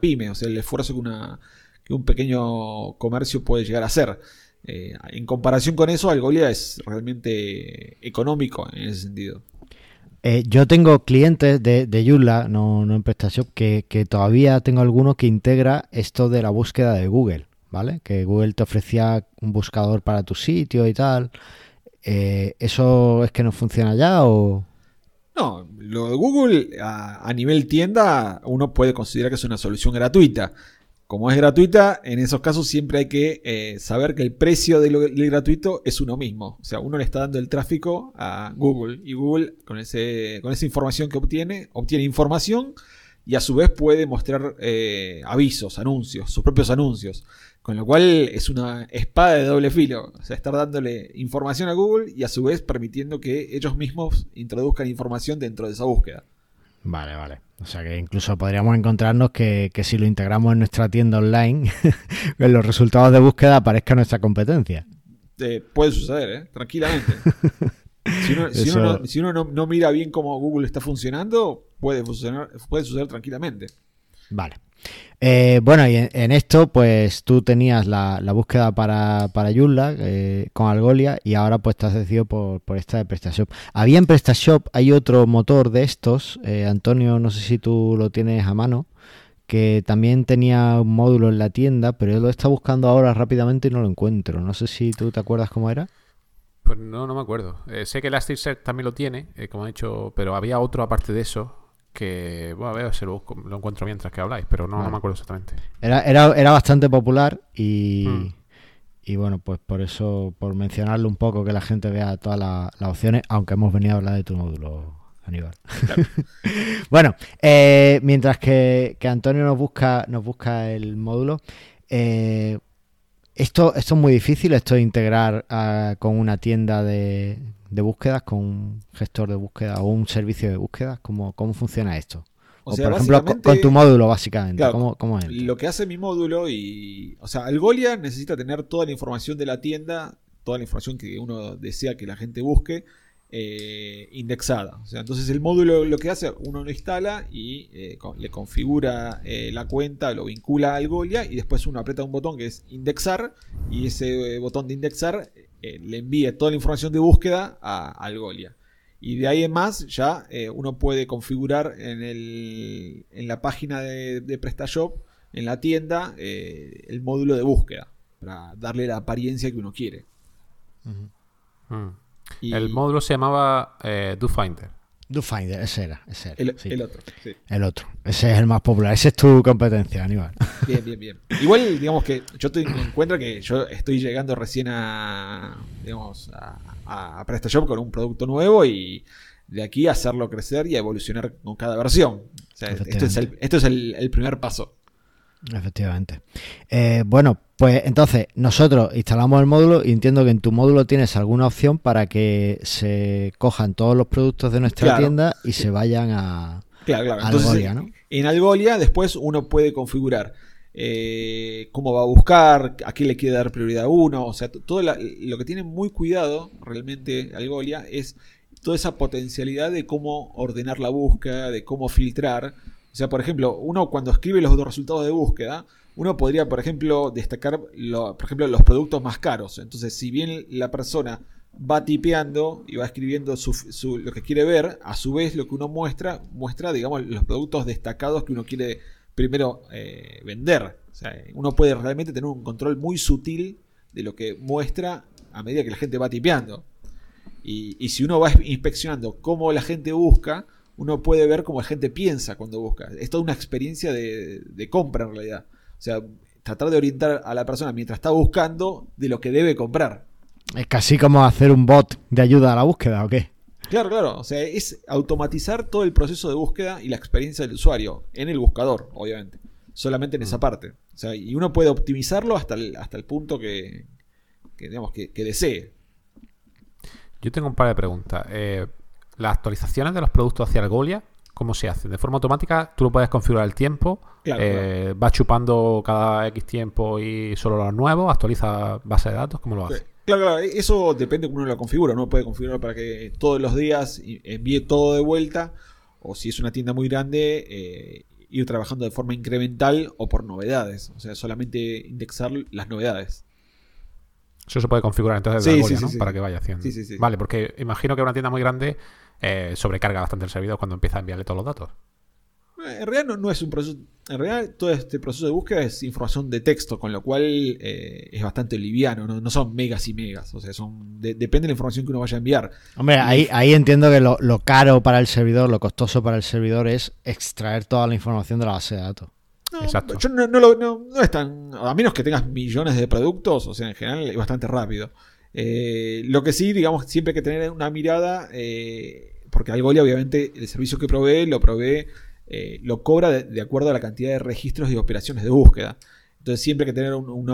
pyme, o sea, el esfuerzo que, una, que un pequeño comercio puede llegar a hacer. en comparación con eso, Algolia es realmente económico en ese sentido. Eh, yo tengo clientes de, de Joomla, no, no en PrestaShop, que, que todavía tengo algunos que integra esto de la búsqueda de Google, ¿vale? Que Google te ofrecía un buscador para tu sitio y tal. Eh, ¿Eso es que no funciona ya o...? No, lo de Google a, nivel tienda uno puede considerar que es una solución gratuita como es gratuita, en esos casos siempre hay que eh, saber que el precio del, gratuito es uno mismo. O sea, uno le está dando el tráfico a Google y Google con, ese, con esa información que obtiene, obtiene información y a su vez puede mostrar eh, avisos, anuncios, sus propios anuncios. Con lo cual es una espada de doble filo. O sea, estar dándole información a Google y a su vez permitiendo que ellos mismos introduzcan información dentro de esa búsqueda. Vale, vale. O sea que incluso podríamos encontrarnos que, si lo integramos en nuestra tienda online, <laughs> en los resultados de búsqueda aparezca nuestra competencia. Eh, puede suceder, ¿eh? tranquilamente. <laughs> si uno, no, mira bien cómo Google está funcionando, puede, funcionar, puede suceder tranquilamente. Vale. Eh, bueno, y en, esto, pues tú tenías la, búsqueda para, para eh, con Algolia y ahora pues te has decidido por, esta de PrestaShop. Había en PrestaShop, hay otro motor de estos, eh, Antonio, no sé si tú lo tienes a mano, que también tenía un módulo en la tienda, pero yo lo está buscando ahora rápidamente y no lo encuentro. No sé si tú te acuerdas cómo era. Pues no, no me acuerdo. sé que Elasticsearch también lo tiene, como he dicho, pero había otro aparte de eso que, bueno, a ver si lo, encuentro mientras que habláis, pero no, me acuerdo exactamente. Era, era, era bastante popular y, hmm. y bueno, pues por eso, por mencionarlo un poco, que la gente vea todas las opciones, aunque hemos venido a hablar de tu módulo, Aníbal. <laughs> bueno, eh, mientras que, Antonio nos busca, nos busca el módulo, eh, esto, esto es muy difícil, esto de integrar ah, con una tienda de, de búsquedas con un gestor de búsqueda o un servicio de búsquedas? ¿Cómo, cómo funciona esto? O, por ejemplo, con, tu módulo, básicamente. ¿Cómo, es Lo que hace mi módulo y. O sea, Algolia necesita tener toda la información de la tienda, toda la información que uno desea que la gente busque, eh, indexada. O sea, entonces el módulo lo que hace, uno lo instala y eh, le configura eh, la cuenta, lo vincula a Algolia y después uno aprieta un botón que es indexar y ese botón de indexar eh, le envíe toda la información de búsqueda a, Algolia. Y de ahí en más ya eh, uno puede configurar en, el, en la página de, PrestaShop, en la tienda, eh, el módulo de búsqueda para darle la apariencia que uno quiere. El módulo se llamaba DoFinder. DoFinder, ese era. Ese era el, otro. El otro. Ese es el más popular. Ese es tu competencia, Aníbal. <laughs> Bien, bien, bien. Igual, digamos que yo te encuentro que yo estoy llegando recién a, digamos, a, a PrestaShop con un producto nuevo y de aquí hacerlo crecer y evolucionar con cada versión. O sea, esto es, el, esto es el primer paso. Efectivamente. Eh, bueno, pues entonces nosotros instalamos el módulo y entiendo que en tu módulo tienes alguna opción para que se cojan todos los productos de nuestra tienda y se vayan a, Algolia, ¿no? En Algolia después uno puede configurar eh, cómo va a buscar, a qué le quiere dar prioridad a uno, o sea, todo lo que tiene muy cuidado realmente Algolia es toda esa potencialidad de cómo ordenar la búsqueda, de cómo filtrar, O sea, por ejemplo, uno cuando escribe los resultados de búsqueda, uno podría, por ejemplo, destacar, por ejemplo, los productos más caros. Entonces, si bien la persona va tipeando y va escribiendo lo que quiere ver, a su vez lo que uno muestra, muestra, digamos, los productos destacados que uno quiere primero eh, vender. O sea, uno puede realmente tener un control muy sutil de lo que muestra a medida que la gente va tipeando. Y, si uno va inspeccionando cómo la gente busca, uno puede ver cómo la gente piensa cuando busca. Es toda una experiencia de compra en realidad. O sea, tratar de orientar a la persona mientras está buscando de lo que debe comprar. Es casi como hacer un bot de ayuda a la búsqueda, ¿o qué? Claro, claro. O sea, es automatizar todo el proceso de búsqueda y la experiencia del usuario en el buscador, obviamente. Solamente en esa mm. parte. O sea, y uno puede optimizarlo hasta el, hasta el punto que, digamos, que, desee. Yo tengo un par de preguntas. Eh, ¿Las actualizaciones de los productos hacia Algolia, cómo se hacen? ¿De forma automática tú lo puedes configurar el tiempo? Eh, ¿Va chupando cada X tiempo y solo los nuevos? ¿Actualiza base de datos? ¿Cómo lo hace? Claro, claro, eso depende de cómo uno lo configura. Uno puede configurar para que todos los días envíe todo de vuelta, o si es una tienda muy grande, eh, ir trabajando de forma incremental o por novedades. O sea, solamente indexar las novedades. Eso se puede configurar entonces de ¿no? Para que vaya haciendo. Vale, porque imagino que una tienda muy grande eh, sobrecarga bastante el servidor cuando empieza a enviarle todos los datos. Eh, en realidad no, es un proceso. En realidad, todo este proceso de búsqueda es información de texto, con lo cual eh, es bastante liviano. ¿no? son megas y megas. O sea, son depende de la información que uno vaya a enviar. Hombre, ahí, ahí entiendo que lo, caro para el servidor, lo costoso para el servidor es extraer toda la información de la base de datos. Exacto. Yo no, no, es tan. A menos que tengas millones de productos, o sea, en general es bastante rápido. Eh, lo que sí, digamos, siempre hay que tener una mirada. porque Algolia, obviamente, el servicio que provee lo provee eh, lo cobra de, acuerdo a la cantidad de registros y operaciones de búsqueda. Entonces siempre hay que tener un,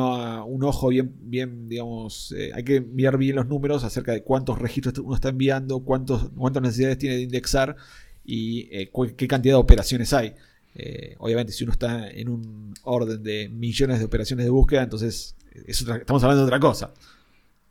ojo bien, bien digamos, eh, hay que mirar bien los números acerca de cuántos registros uno está enviando, cuántos, cuántas necesidades tiene de indexar y eh, qué cantidad de operaciones hay. obviamente si uno está en un orden de millones de operaciones de búsqueda, entonces estamos hablando de otra cosa.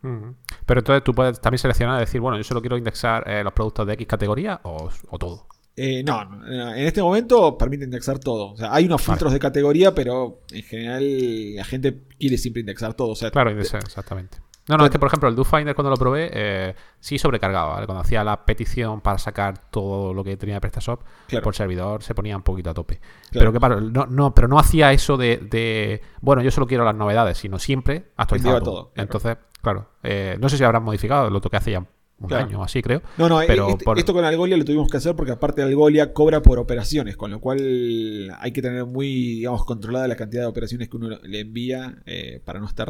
Pero entonces tú puedes también seleccionar y decir, bueno, yo solo quiero indexar los productos de X categoría o todo. Eh, no, en este momento permite indexar todo. O sea, hay unos filtros de categoría, pero en general la gente quiere siempre indexar todo. claro, exactamente. No, no, es que por ejemplo el DoFinder cuando lo probé eh, sí sobrecargaba. Cuando hacía la petición para sacar todo lo que tenía de PrestaShop por servidor se ponía un poquito a tope. Pero que no, no, pero no hacía eso de, bueno, yo solo quiero las novedades, sino siempre actualizaba todo. todo. Entonces, claro, eh, no sé si habrán modificado lo que hace ya un año así, creo. No, no, pero este, esto con Algolia lo tuvimos que hacer porque aparte Algolia cobra por operaciones, con lo cual hay que tener muy, digamos, controlada la cantidad de operaciones que uno le envía eh, para no estar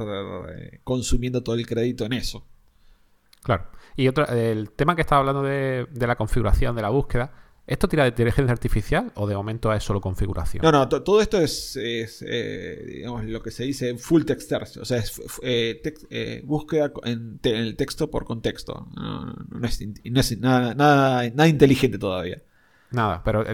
eh, consumiendo todo el crédito en eso. Claro. Y otro, el tema que estaba hablando de, de la configuración de la búsqueda, ¿Esto tira de inteligencia artificial o de momento es solo configuración? No, no, todo esto es, eh, digamos, lo que se dice full text search. O sea, es eh, eh, búsqueda en, el texto por contexto. No, es, nada, nada, inteligente todavía. Nada, pero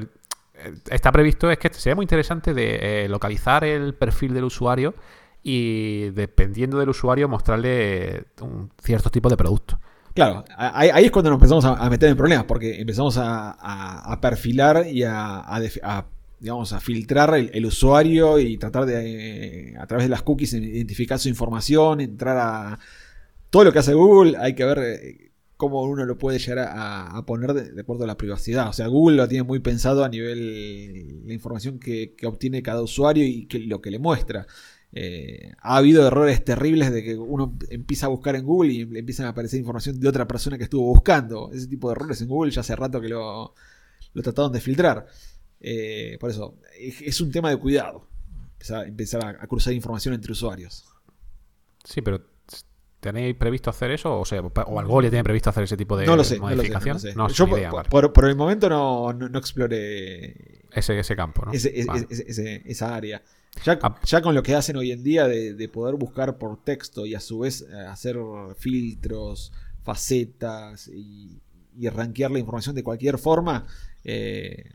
está previsto, es que sería muy interesante de localizar el perfil del usuario y dependiendo del usuario mostrarle un cierto tipo de producto. Claro, ahí, es cuando nos empezamos a, meter en problemas, porque empezamos a, perfilar y a, digamos, a filtrar el, usuario y tratar de, eh, a través de las cookies, identificar su información, entrar a todo lo que hace Google, hay que ver eh, cómo uno lo puede llegar a, poner de, acuerdo a la privacidad. O sea, Google lo tiene muy pensado a nivel la información que, que obtiene cada usuario y que, lo que le muestra. Eh, ha habido errores terribles de que uno empieza a buscar en Google y le empiezan a aparecer información de otra persona que estuvo buscando. Ese tipo de errores en Google ya hace rato que lo, lo trataron de filtrar. Eh, por eso, es un tema de cuidado. Empezar, a, cruzar información entre usuarios. Sí, pero ¿tenéis previsto hacer eso? O sea, o Algolia tiene previsto hacer ese tipo de modificación. No Yo por, el momento no, no, exploré ese, ese campo, ¿no? esa área. Ah. Ya, con lo que hacen hoy en día de, poder buscar por texto y a su vez eh, hacer filtros, facetas y, y rankear la información de cualquier forma, eh,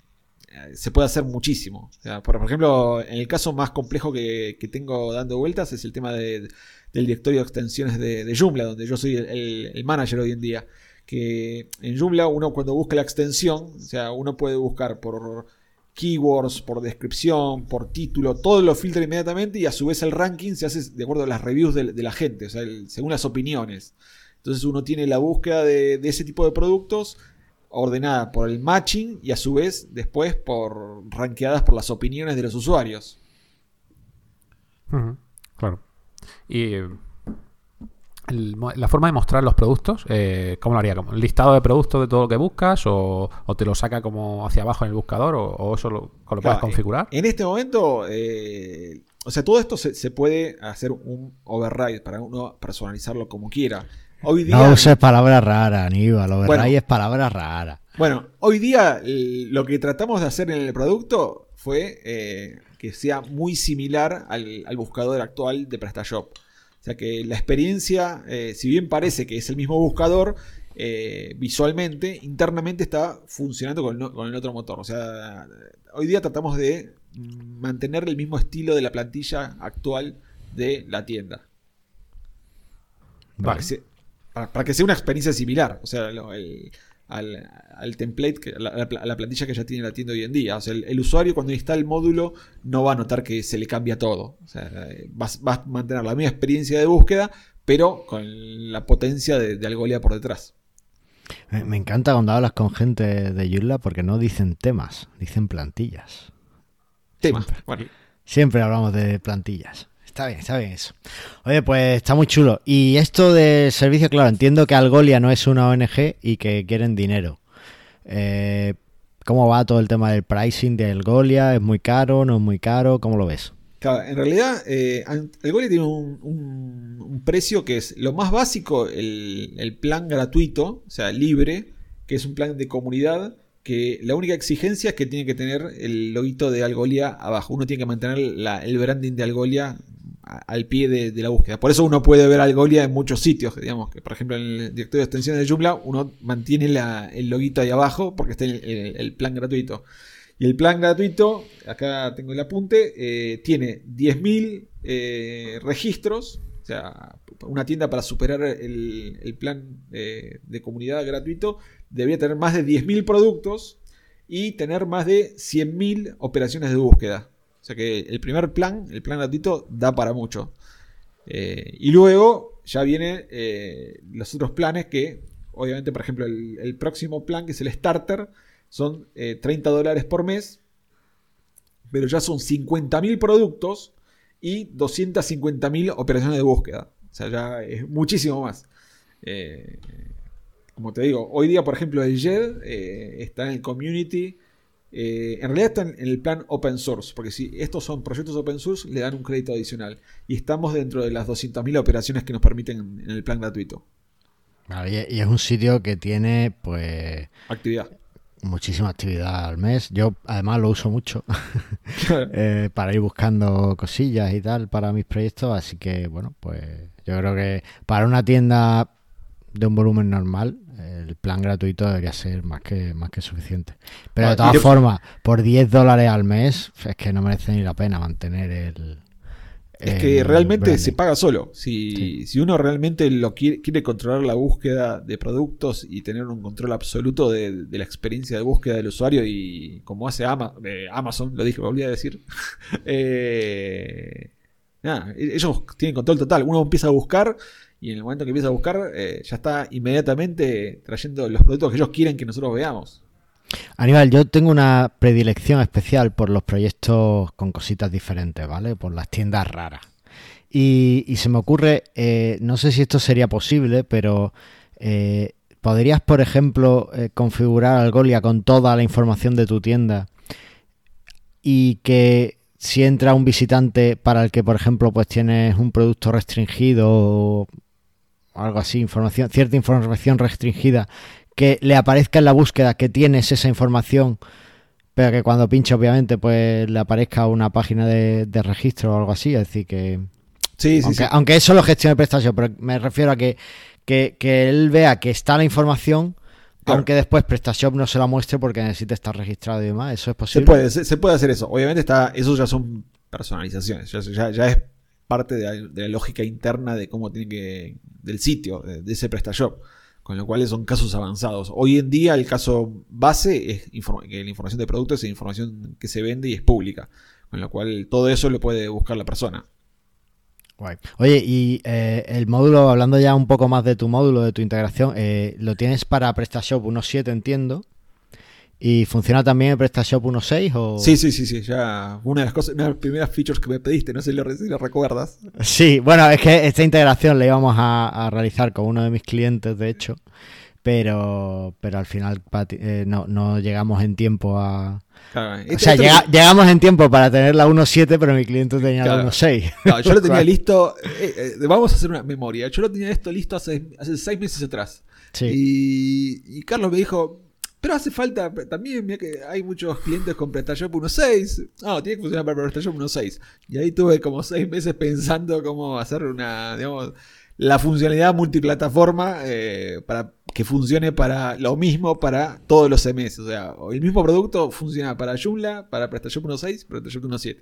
se puede hacer muchísimo. por, ejemplo, en el caso más complejo que, tengo dando vueltas es el tema del directorio de extensiones de, Joomla, donde yo soy el, manager hoy en día. Que en Joomla uno cuando busca la extensión, o sea, uno puede buscar por keywords, por descripción, por título, todo lo filtra inmediatamente y a su vez el ranking se hace de acuerdo a las reviews de, la gente, o sea, según las opiniones. Entonces uno tiene la búsqueda de, ese tipo de productos ordenada por el matching y a su vez después por rankeadas por las opiniones de los usuarios. Claro. Y la forma de mostrar los productos, eh, ¿cómo lo haría? ¿Como ¿Un listado de productos de todo lo que buscas? ¿O, te lo saca como hacia abajo en el buscador? ¿O, eso lo, puedes configurar? En este momento, eh, o sea, todo esto se, puede hacer un override para uno personalizarlo como quiera. Hoy día, no uses palabras raras, Aníbal. Override es palabra rara. Bueno, hoy día lo que tratamos de hacer en el producto fue eh, que sea muy similar al, al buscador actual de PrestaShop. O sea que la experiencia, eh, si bien parece que es el mismo buscador, eh, visualmente, internamente está funcionando con el, otro motor. O sea, hoy día tratamos de mantener el mismo estilo de la plantilla actual de la tienda. Para, que sea, una experiencia similar. O sea, el, al, template, que, a, la, plantilla que ya tiene la tienda hoy en día. O sea, el, usuario cuando instala el módulo no va a notar que se le cambia todo. O sea, va, a mantener la misma experiencia de búsqueda, pero con la potencia de, Algolia por detrás. Me, encanta cuando hablas con gente de Joomla porque no dicen temas, dicen plantillas. Temas, Siempre hablamos de plantillas. Está bien, está bien eso. Oye, pues está muy chulo. Y esto de servicio, claro, entiendo que Algolia no es una ONG y que quieren dinero. Eh, ¿Cómo va todo el tema del pricing de Algolia? ¿Es muy caro? ¿No es muy caro? ¿Cómo lo ves? Claro, en realidad, eh, Algolia tiene un, precio que es lo más básico, el, plan gratuito, o sea, libre, que es un plan de comunidad que la única exigencia es que tiene que tener el loguito de Algolia abajo. Uno tiene que mantener el branding de Algolia al pie de, la búsqueda. Por eso uno puede ver Algolia en muchos sitios, digamos que por ejemplo en el directorio de extensiones de Joomla uno mantiene el loguito ahí abajo porque está el, el, plan gratuito. Y el plan gratuito, acá tengo el apunte, eh, tiene 10.000 eh, registros, o sea, una tienda para superar el, plan eh, de comunidad gratuito debería tener más de 10.000 productos y tener más de 100.000 operaciones de búsqueda. O sea que el primer plan, el plan gratuito, da para mucho. Eh, y luego ya vienen eh, los otros planes que, obviamente, por ejemplo, el, próximo plan, que es el starter, son 30 eh, dólares por mes, pero ya son 50.000 productos y 250.000 operaciones de búsqueda. O sea, ya es muchísimo más. como te digo, hoy día, por ejemplo, el JED está en el community eh, en realidad están en el plan open source, porque si estos son proyectos open source, le dan un crédito adicional. Y estamos dentro de las 200.000 operaciones que nos permiten en el plan gratuito. y es un sitio que tiene, pues. Actividad. Muchísima actividad al mes. Yo, además, lo uso mucho <laughs> eh, para ir buscando cosillas y tal para mis proyectos. Así que, bueno, pues yo creo que para una tienda de un volumen normal, el plan gratuito debería ser más que, más que suficiente. Pero de todas formas, por 10 dólares al mes, es que no merece ni la pena mantener el. Es que realmente se paga solo. Si, si uno realmente lo quiere, quiere, controlar la búsqueda de productos y tener un control absoluto de, la experiencia de búsqueda del usuario, y como hace Amazon, lo dije, volví a decir. <laughs> eh, nada, ellos tienen control total. Uno empieza a buscar y en el momento que empieza a buscar, eh, ya está inmediatamente trayendo los productos que ellos quieren que nosotros veamos. Aníbal, yo tengo una predilección especial por los proyectos con cositas diferentes, ¿vale? Por las tiendas raras. Y, se me ocurre, eh, no sé si esto sería posible, pero eh, ¿podrías, por ejemplo, configurar Algolia con toda la información de tu tienda y que si entra un visitante para el que, por ejemplo, pues tienes un producto restringido algo así, información, cierta información restringida, que le aparezca en la búsqueda que tienes esa información, pero que cuando pinche obviamente pues le aparezca una página de, registro o algo así, es decir que... Sí, aunque, sí, aunque eso lo gestione PrestaShop, pero me refiero a que, que, él vea que está la información, aunque después PrestaShop no se la muestre porque necesite estar registrado y demás, ¿eso es posible? Se puede, se, puede hacer eso. Obviamente está, eso ya son personalizaciones, ya, ya, es parte de la, lógica interna de cómo tiene que del sitio, de, ese PrestaShop. con lo cual son casos avanzados. Hoy en día el caso base es que la información de productos es información que se vende y es pública, con lo cual todo eso lo puede buscar la persona. Oye, y eh, el módulo, hablando ya un poco más de tu módulo, de tu integración, eh, lo tienes para PrestaShop 1.7, entiendo. ¿Y funciona también en PrestaShop 1.6? O... Sí, sí, sí, sí. Ya una de las cosas, una de las primeras features que me pediste, no sé si lo, recuerdas. Sí, bueno, es que esta integración la íbamos a, realizar con uno de mis clientes, de hecho. Pero, pero al final eh, no, llegamos en tiempo a. o sea, llegamos en tiempo para tener la 1.7, pero mi cliente tenía la 1.6. No, yo lo <laughs> tenía listo. Eh, eh, vamos a hacer una memoria. Yo lo tenía esto listo hace, hace seis meses atrás. Sí. Y, y Carlos me dijo: pero hace falta también, mira que hay muchos clientes con PrestaShop 1.6. No, tiene que funcionar para PrestaShop 1.6. Y ahí tuve como seis meses pensando cómo hacer una, digamos, la funcionalidad multiplataforma eh, para que funcione para lo mismo para todos los CMS. O sea, el mismo producto funciona para Joomla, para PrestaShop 1.6, PrestaShop 1.7.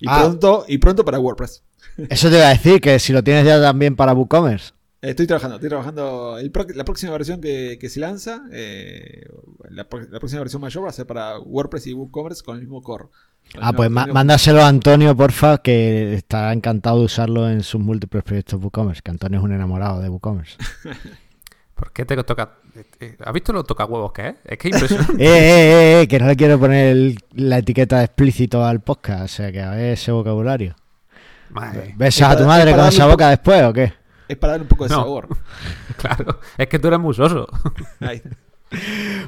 Y, ah. pronto, y pronto para WordPress. Eso te iba a decir, que si lo tienes ya también para WooCommerce. Estoy trabajando, estoy trabajando. la próxima versión que, se lanza, eh, la, próxima versión mayor va a ser para WordPress y WooCommerce con el mismo core. Ah, pues mándaselo a Antonio, porfa, que estará encantado de usarlo en sus múltiples proyectos WooCommerce, que Antonio es un enamorado de WooCommerce. <laughs> ¿Por qué te toca? Eh, ¿Has visto lo toca huevos que es? Es que impresionante. <laughs> eh, eh, eh, que no le quiero poner la etiqueta de explícito al podcast, o sea que a ver ese vocabulario. ¿Besas a tu madre con esa boca después o qué? Es para dar un poco de sabor. <laughs> claro, es que tú eres musoso. <laughs>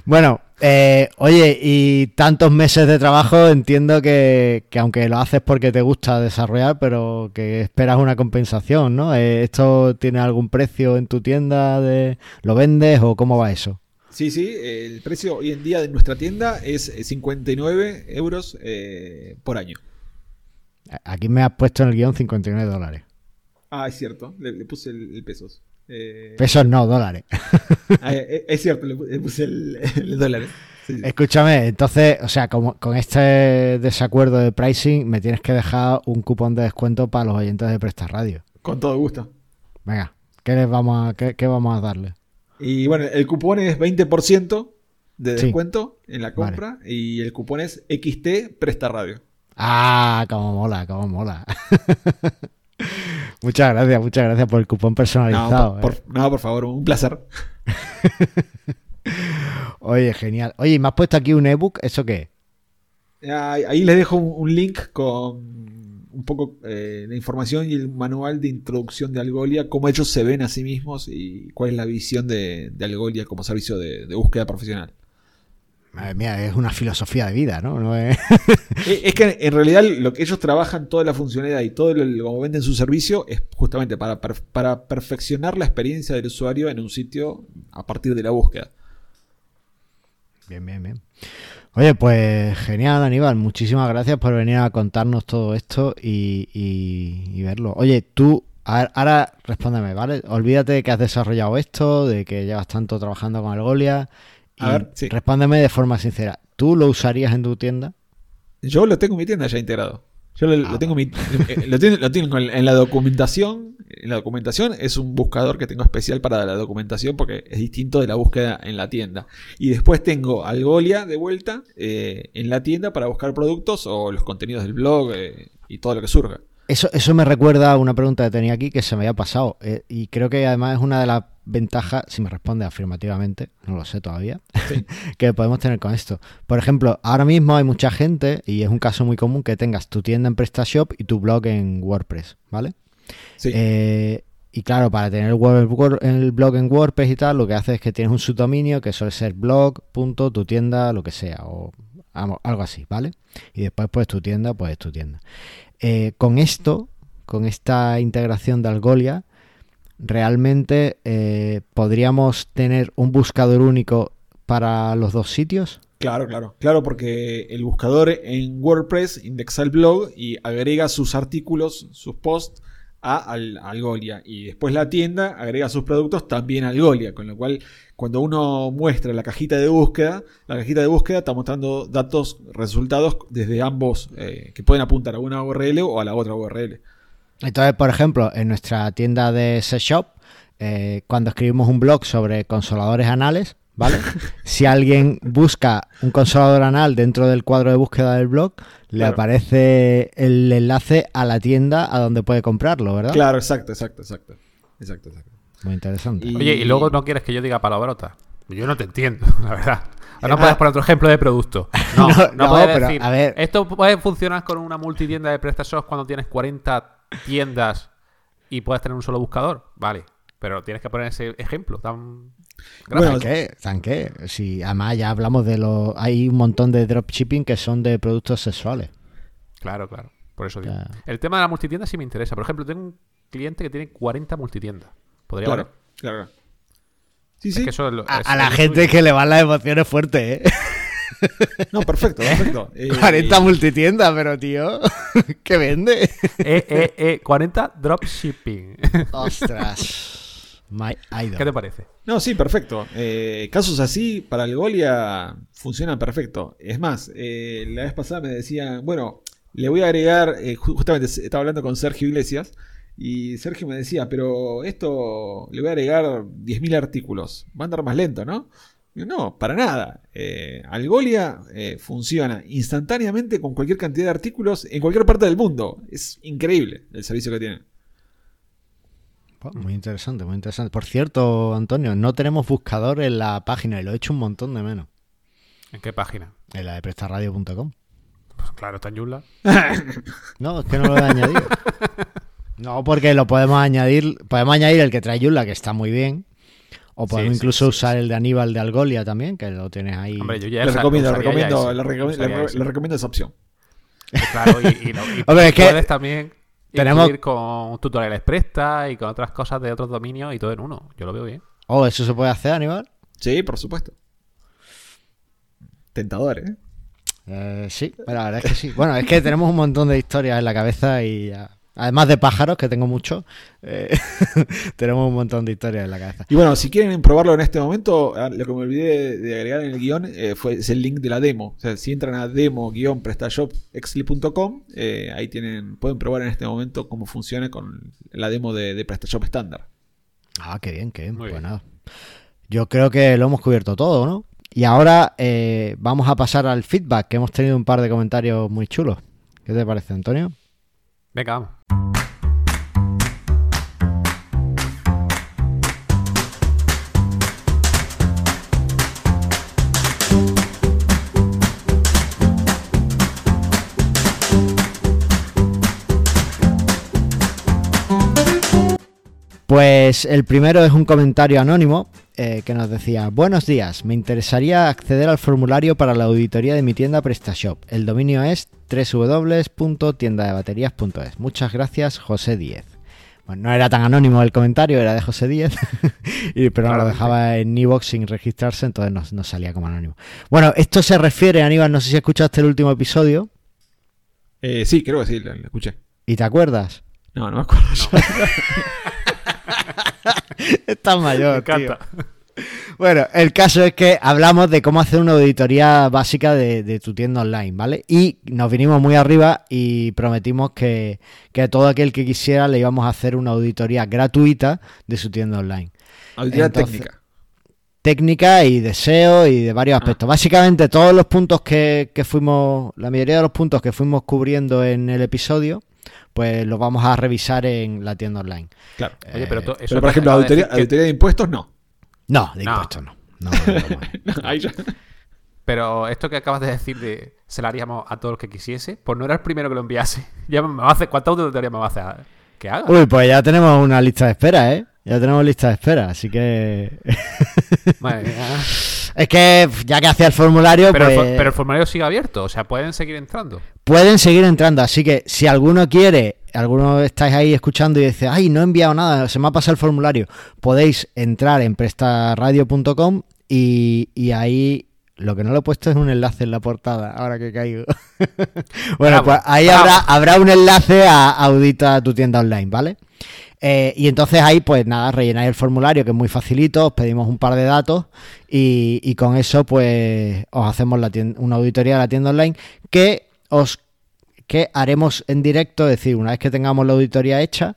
Bueno, eh, oye, y tantos meses de trabajo, entiendo que, aunque lo haces porque te gusta desarrollar, pero que esperas una compensación, ¿no? Eh, ¿Esto tiene algún precio en tu tienda? De, ¿Lo vendes o cómo va eso? Sí, sí, el precio hoy en día de nuestra tienda es 59 euros eh, por año. Aquí me has puesto en el guion 59 dólares. Ah, es cierto, le, puse el, pesos. Eh, pesos no, dólares. Ah, eh, eh, es cierto, le, puse el, dólares. Escúchame, entonces, o sea, como con este desacuerdo de pricing, me tienes que dejar un cupón de descuento para los oyentes de Presta Radio. Con todo gusto. Venga, ¿qué les vamos a, qué, vamos a darle? Y bueno, el cupón es 20% de descuento en la compra y el cupón es XT Presta Radio. Ah, como mola, como mola. <laughs> Muchas gracias, muchas gracias por el cupón personalizado. No, por, eh. por favor, un placer. <laughs> Oye, genial. Oye, ¿me has puesto aquí un ebook? ¿Eso qué? Ahí, les dejo un, link con un poco eh, la información y el manual de introducción de Algolia, cómo ellos se ven a sí mismos y cuál es la visión de, Algolia como servicio de búsqueda profesional. Madre mía, es una filosofía de vida, ¿no? <laughs> es... que en realidad lo que ellos trabajan, toda la funcionalidad y todo lo como venden su servicio es justamente para, para perfeccionar la experiencia del usuario en un sitio a partir de la búsqueda. Bien, bien, bien. Oye, pues genial, Aníbal. Muchísimas gracias por venir a contarnos todo esto y, verlo. Oye, tú, ahora respóndeme, ¿vale? Olvídate de que has desarrollado esto, de que llevas tanto trabajando con Algolia. A ver, Respóndeme de forma sincera. ¿Tú lo usarías en tu tienda? Yo lo tengo en mi tienda ya integrado. Yo lo, ah, tengo, en la documentación. En la documentación es un buscador que tengo especial para la documentación porque es distinto de la búsqueda en la tienda. Y después tengo Algolia de vuelta eh, en la tienda para buscar productos o los contenidos del blog eh, y todo lo que surja. Eso, eso me recuerda a una pregunta que tenía aquí que se me había pasado. Eh, y creo que además es una de las ventajas, si me responde afirmativamente, no lo sé todavía, <laughs> que podemos tener con esto. Por ejemplo, ahora mismo hay mucha gente, y es un caso muy común, que tengas tu tienda en PrestaShop y tu blog en WordPress, ¿vale? Sí. Eh, y claro, para tener el blog en WordPress y tal, lo que hace es que tienes un subdominio que suele ser blog, punto, tu tienda, lo que sea, o algo así, ¿vale? Y después, pues tu tienda, pues tu tienda. Eh, con esto, con esta integración de Algolia, realmente eh, podríamos tener un buscador único para los dos sitios. Claro, claro, claro, porque el buscador en WordPress indexa el blog y agrega sus artículos, sus posts a, Algolia. Y después la tienda agrega sus productos también a Algolia. Con lo cual, cuando uno muestra la cajita de búsqueda, la cajita de búsqueda está mostrando datos, resultados desde ambos eh, que pueden apuntar a una URL o a la otra URL. Entonces, por ejemplo, en nuestra tienda de SEShop, eh, cuando escribimos un blog sobre consoladores anales, ¿vale? <laughs> si alguien busca un consolador anal dentro del cuadro de búsqueda del blog, le Claro. aparece el enlace a la tienda a donde puede comprarlo, ¿verdad? Claro, exacto, exacto, exacto. Exacto, exacto. Muy interesante. Y- Oye, y luego no quieres que yo diga palabrota. Yo no te entiendo, <laughs> la verdad. O no Ah. puedes poner otro ejemplo de producto. <laughs> No, No, no, no, puedes pero, decir. a ver. Esto puede funcionar con una multitienda de PrestaShop cuando tienes 40 tiendas y puedes tener un solo buscador. Vale. Pero tienes que poner ese ejemplo tan. Bueno, ¿Tan qué? ¿Tan qué? Si además ya hablamos de los... Hay un montón de dropshipping que son de productos sexuales. Claro, claro. Por eso digo. El tema de la multitienda sí me interesa. Por ejemplo, tengo un cliente que tiene 40 multitiendas. Podría Claro, valer. claro. Sí, Es sí. que eso es lo- A, es- a la gente que le van las emociones fuertes, ¿eh? <laughs> No, perfecto, perfecto. <laughs> Eh, 40 multitiendas, pero tío, <laughs> ¿qué vende? Eh, eh, eh, 40 dropshipping. <laughs> Ostras. My idol. ¿Qué te parece? No, sí, perfecto. Eh, casos así para el Golia funcionan perfecto. Es más, eh, la vez pasada me decían, bueno, le voy a agregar, eh, ju- justamente estaba hablando con Sergio Iglesias y Sergio me decía, pero esto le voy a agregar 10.000 artículos. Va a andar más lento, ¿no? No, para nada. Eh, Algolia eh, funciona instantáneamente con cualquier cantidad de artículos en cualquier parte del mundo. Es increíble el servicio que tiene. Muy interesante, muy interesante. Por cierto, Antonio, no tenemos buscador en la página y lo he hecho un montón de menos. ¿En qué página? En la de prestarradio.com. Pues claro, está en Joomla. <laughs> No, es que no lo he añadido. <laughs> No, porque lo podemos añadir. Podemos añadir el que trae Yula, que está muy bien. O podemos Sí, sí, incluso sí, usar el de Aníbal de Algolia también, que lo tienes ahí. Hombre, yo ya Le recomiendo, le recomiendo, le recomiendo- esa opción. Claro, y, y, no- y <laughs> Hombre, es que puedes también <laughs> tenemos- incluir con tutoriales presta y con otras cosas de otros dominios y todo en uno. Yo lo veo bien. Oh, ¿eso se puede hacer, Aníbal? Sí, por supuesto. Tentador, ¿eh? Eh, sí, la verdad es que sí. Bueno, es que tenemos un montón de historias en la cabeza y ya- además de pájaros, que tengo muchos, eh, <laughs> tenemos un montón de historias en la cabeza. Y bueno, si quieren probarlo en este momento, ah, lo que me olvidé de agregar en el guion eh, fue, es el link de la demo. O sea, si entran a demo-prestashopexli.com, eh, ahí tienen, pueden probar en este momento cómo funciona con la demo de, de PrestaShop estándar. Ah, qué bien, qué bien. Muy Pues bien. nada. Yo creo que lo hemos cubierto todo, ¿no? Y ahora eh, vamos a pasar al feedback, que hemos tenido un par de comentarios muy chulos. ¿Qué te parece, Antonio? Venga, vamos. Pues el primero es un comentario anónimo eh, que nos decía, buenos días, me interesaría acceder al formulario para la auditoría de mi tienda PrestaShop. El dominio es www.tiendadebaterías.es. Muchas gracias, José Díez. Bueno, no era tan anónimo el comentario, era de José Díez, <laughs> y- pero no lo dejaba en Evox sin registrarse, entonces no, no salía como anónimo. Bueno, esto se refiere, Aníbal, no sé si escuchaste el último episodio Eh, sí, creo que sí, lo, lo escuché. y te acuerdas. No, no me acuerdo. <laughs> <laughs> Estás mayor, Me encanta. tío. Bueno, el caso es que hablamos de cómo hacer una auditoría básica de, de tu tienda online, ¿vale? Y nos vinimos muy arriba y prometimos que, que a todo aquel que quisiera le íbamos a hacer una auditoría gratuita de su tienda online. Auditoría técnica. Técnica y deseo y de varios aspectos. Básicamente todos los puntos que, que fuimos, la mayoría de los puntos que fuimos cubriendo en el episodio, pues los vamos a revisar en la tienda online. Claro. Oye, pero to- eso Pero por ejemplo, auditoría, que- auditoría de impuestos, no. No, de No. impuestos no. No, no. <laughs> Pero esto que acabas de decir de se lo haríamos a todo el que quisiese, pues no era el primero que lo enviase. <laughs> Ya me ¿cuánta auditoría me va a hacer que haga? Uy, pues ya tenemos una lista de espera, ¿eh? Ya tenemos lista de espera, así que... <laughs> Madre mía. es que ya que hacía el formulario, Pero, el pues pero el formulario sigue abierto, o sea, pueden seguir entrando. pueden seguir entrando. Así que si alguno quiere, alguno estáis ahí escuchando y dice, ay, no he enviado nada, se me ha pasado el formulario, podéis entrar en prestarradio.com y, y ahí... Lo que no lo he puesto es un enlace en la portada, ahora que caigo. <laughs> bueno, Bravo, pues ahí bravo. habrá, habrá un enlace a Audita tu tienda online, ¿vale? Eh, y entonces ahí, pues nada, rellenáis el formulario, que es muy facilito, os pedimos un par de datos y, con eso, pues os hacemos la tien- una auditoría de la tienda online que os que haremos en directo, es decir, una vez que tengamos la auditoría hecha,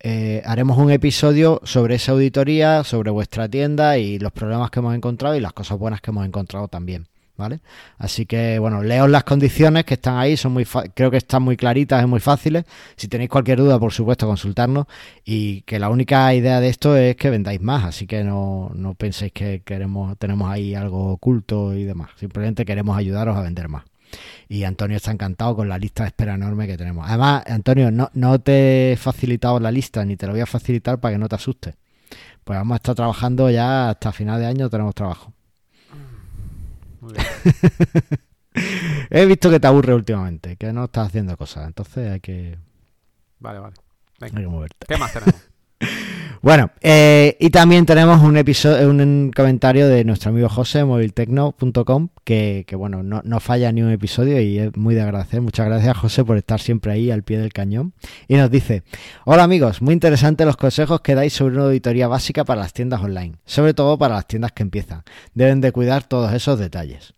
eh, haremos un episodio sobre esa auditoría, sobre vuestra tienda y los problemas que hemos encontrado y las cosas buenas que hemos encontrado también. ¿Vale? Así que bueno, leo las condiciones que están ahí, son muy creo que están muy claritas y muy fáciles. Si tenéis cualquier duda, por supuesto, consultarnos. Y que la única idea de esto es que vendáis más, así que no, no penséis que queremos, tenemos ahí algo oculto y demás. Simplemente queremos ayudaros a vender más. Y Antonio está encantado con la lista de espera enorme que tenemos. Además, Antonio, no, no te he facilitado la lista, ni te lo voy a facilitar para que no te asustes. Pues vamos a estar trabajando ya hasta final de año, tenemos trabajo. <laughs> He visto que te aburre últimamente, que no estás haciendo cosas, entonces hay que. Vale, vale. Hay que moverte. ¿Qué más tenemos? <laughs> bueno, eh, y también tenemos un episodio, un, comentario de nuestro amigo José, moviltecno.com, que, que bueno, no, no, falla ni un episodio y es muy de agradecer. Muchas gracias, José, por estar siempre ahí al pie del cañón. Y nos dice: Hola amigos, muy interesante los consejos que dais sobre una auditoría básica para las tiendas online, sobre todo para las tiendas que empiezan. Deben de cuidar todos esos detalles.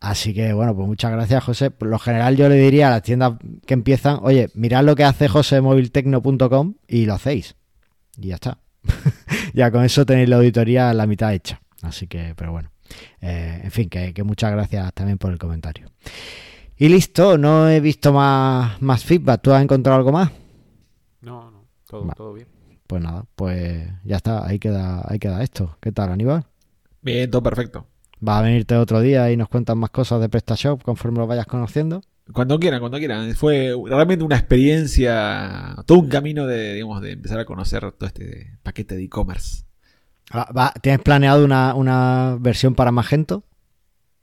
Así que bueno, pues muchas gracias José. Por lo general yo le diría a las tiendas que empiezan, oye, mirad lo que hace josemoviltecno.com y lo hacéis. Y ya está. <laughs> ya con eso tenéis la auditoría a la mitad hecha. Así que, pero bueno. Eh, en fin, que, muchas gracias también por el comentario. Y listo, no he visto más, más feedback. ¿Tú has encontrado algo más? No, no, todo, todo bien. Pues nada, pues ya está, ahí queda, ahí queda esto. ¿Qué tal, Aníbal? Bien, todo perfecto. ¿Va a venirte otro día y nos cuentan más cosas de PrestaShop conforme lo vayas conociendo? Cuando quieran, cuando quieran. Fue realmente una experiencia, todo un camino de, digamos, de empezar a conocer todo este paquete de e-commerce. Ah, ¿Tienes planeado una, versión para Magento?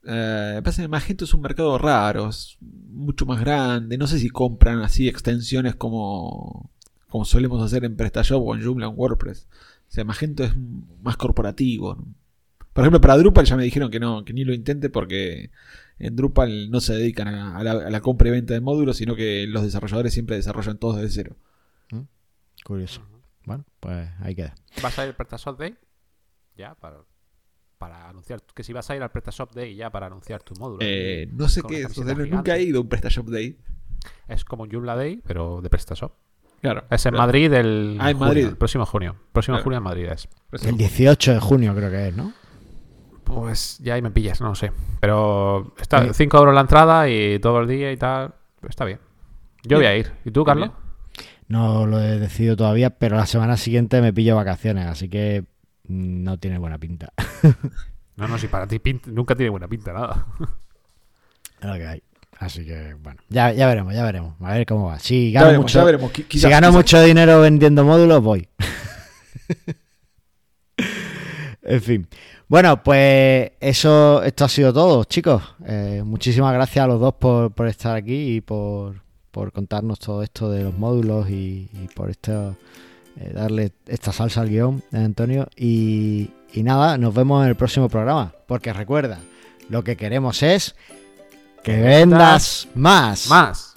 Eh, pasa que Magento es un mercado raro, es mucho más grande. No sé si compran así extensiones como, como solemos hacer en PrestaShop o en Joomla o en WordPress. O sea, Magento es más corporativo. Por ejemplo, para Drupal ya me dijeron que no, que ni lo intente porque en Drupal no se dedican a, la, compra y venta de módulos, sino que los desarrolladores siempre desarrollan todos desde cero. Mm, curioso. Bueno, pues ahí queda. ¿Vas a ir al PrestaShop Day? Ya, para, para anunciar. Que si vas a ir al PrestaShop Day ya para anunciar tu módulo. Eh, no sé qué es. nunca he ido a un PrestaShop Day. Es como un Joomla Day, pero de PrestaShop. Claro. Es en Madrid el, ah, en Madrid. el próximo junio. Próximo junio en Madrid es. El 18 de junio creo que es, ¿no? Pues ya ahí me pillas, no lo sé. Pero está 5 euros la entrada y todo el día y tal. Está bien. Yo voy a ir. ¿Y tú, Carlos? No lo he decidido todavía, pero la semana siguiente me pillo vacaciones, así que no tiene buena pinta. <laughs> no, no, si para ti nunca tiene buena pinta nada. <laughs> lo que hay. Así que, bueno, ya, ya veremos, ya veremos. A ver cómo va. Si gano, mucho, si gano mucho dinero vendiendo módulos, voy. <laughs> en fin. Bueno, pues eso, esto ha sido todo, chicos. Eh, muchísimas gracias a los dos por, estar aquí y por, contarnos todo esto de los módulos y, por esto, eh, darle esta salsa al guion, eh, Antonio. Y, y nada, nos vemos en el próximo programa. Porque recuerda, lo que queremos es que vendas más. Más.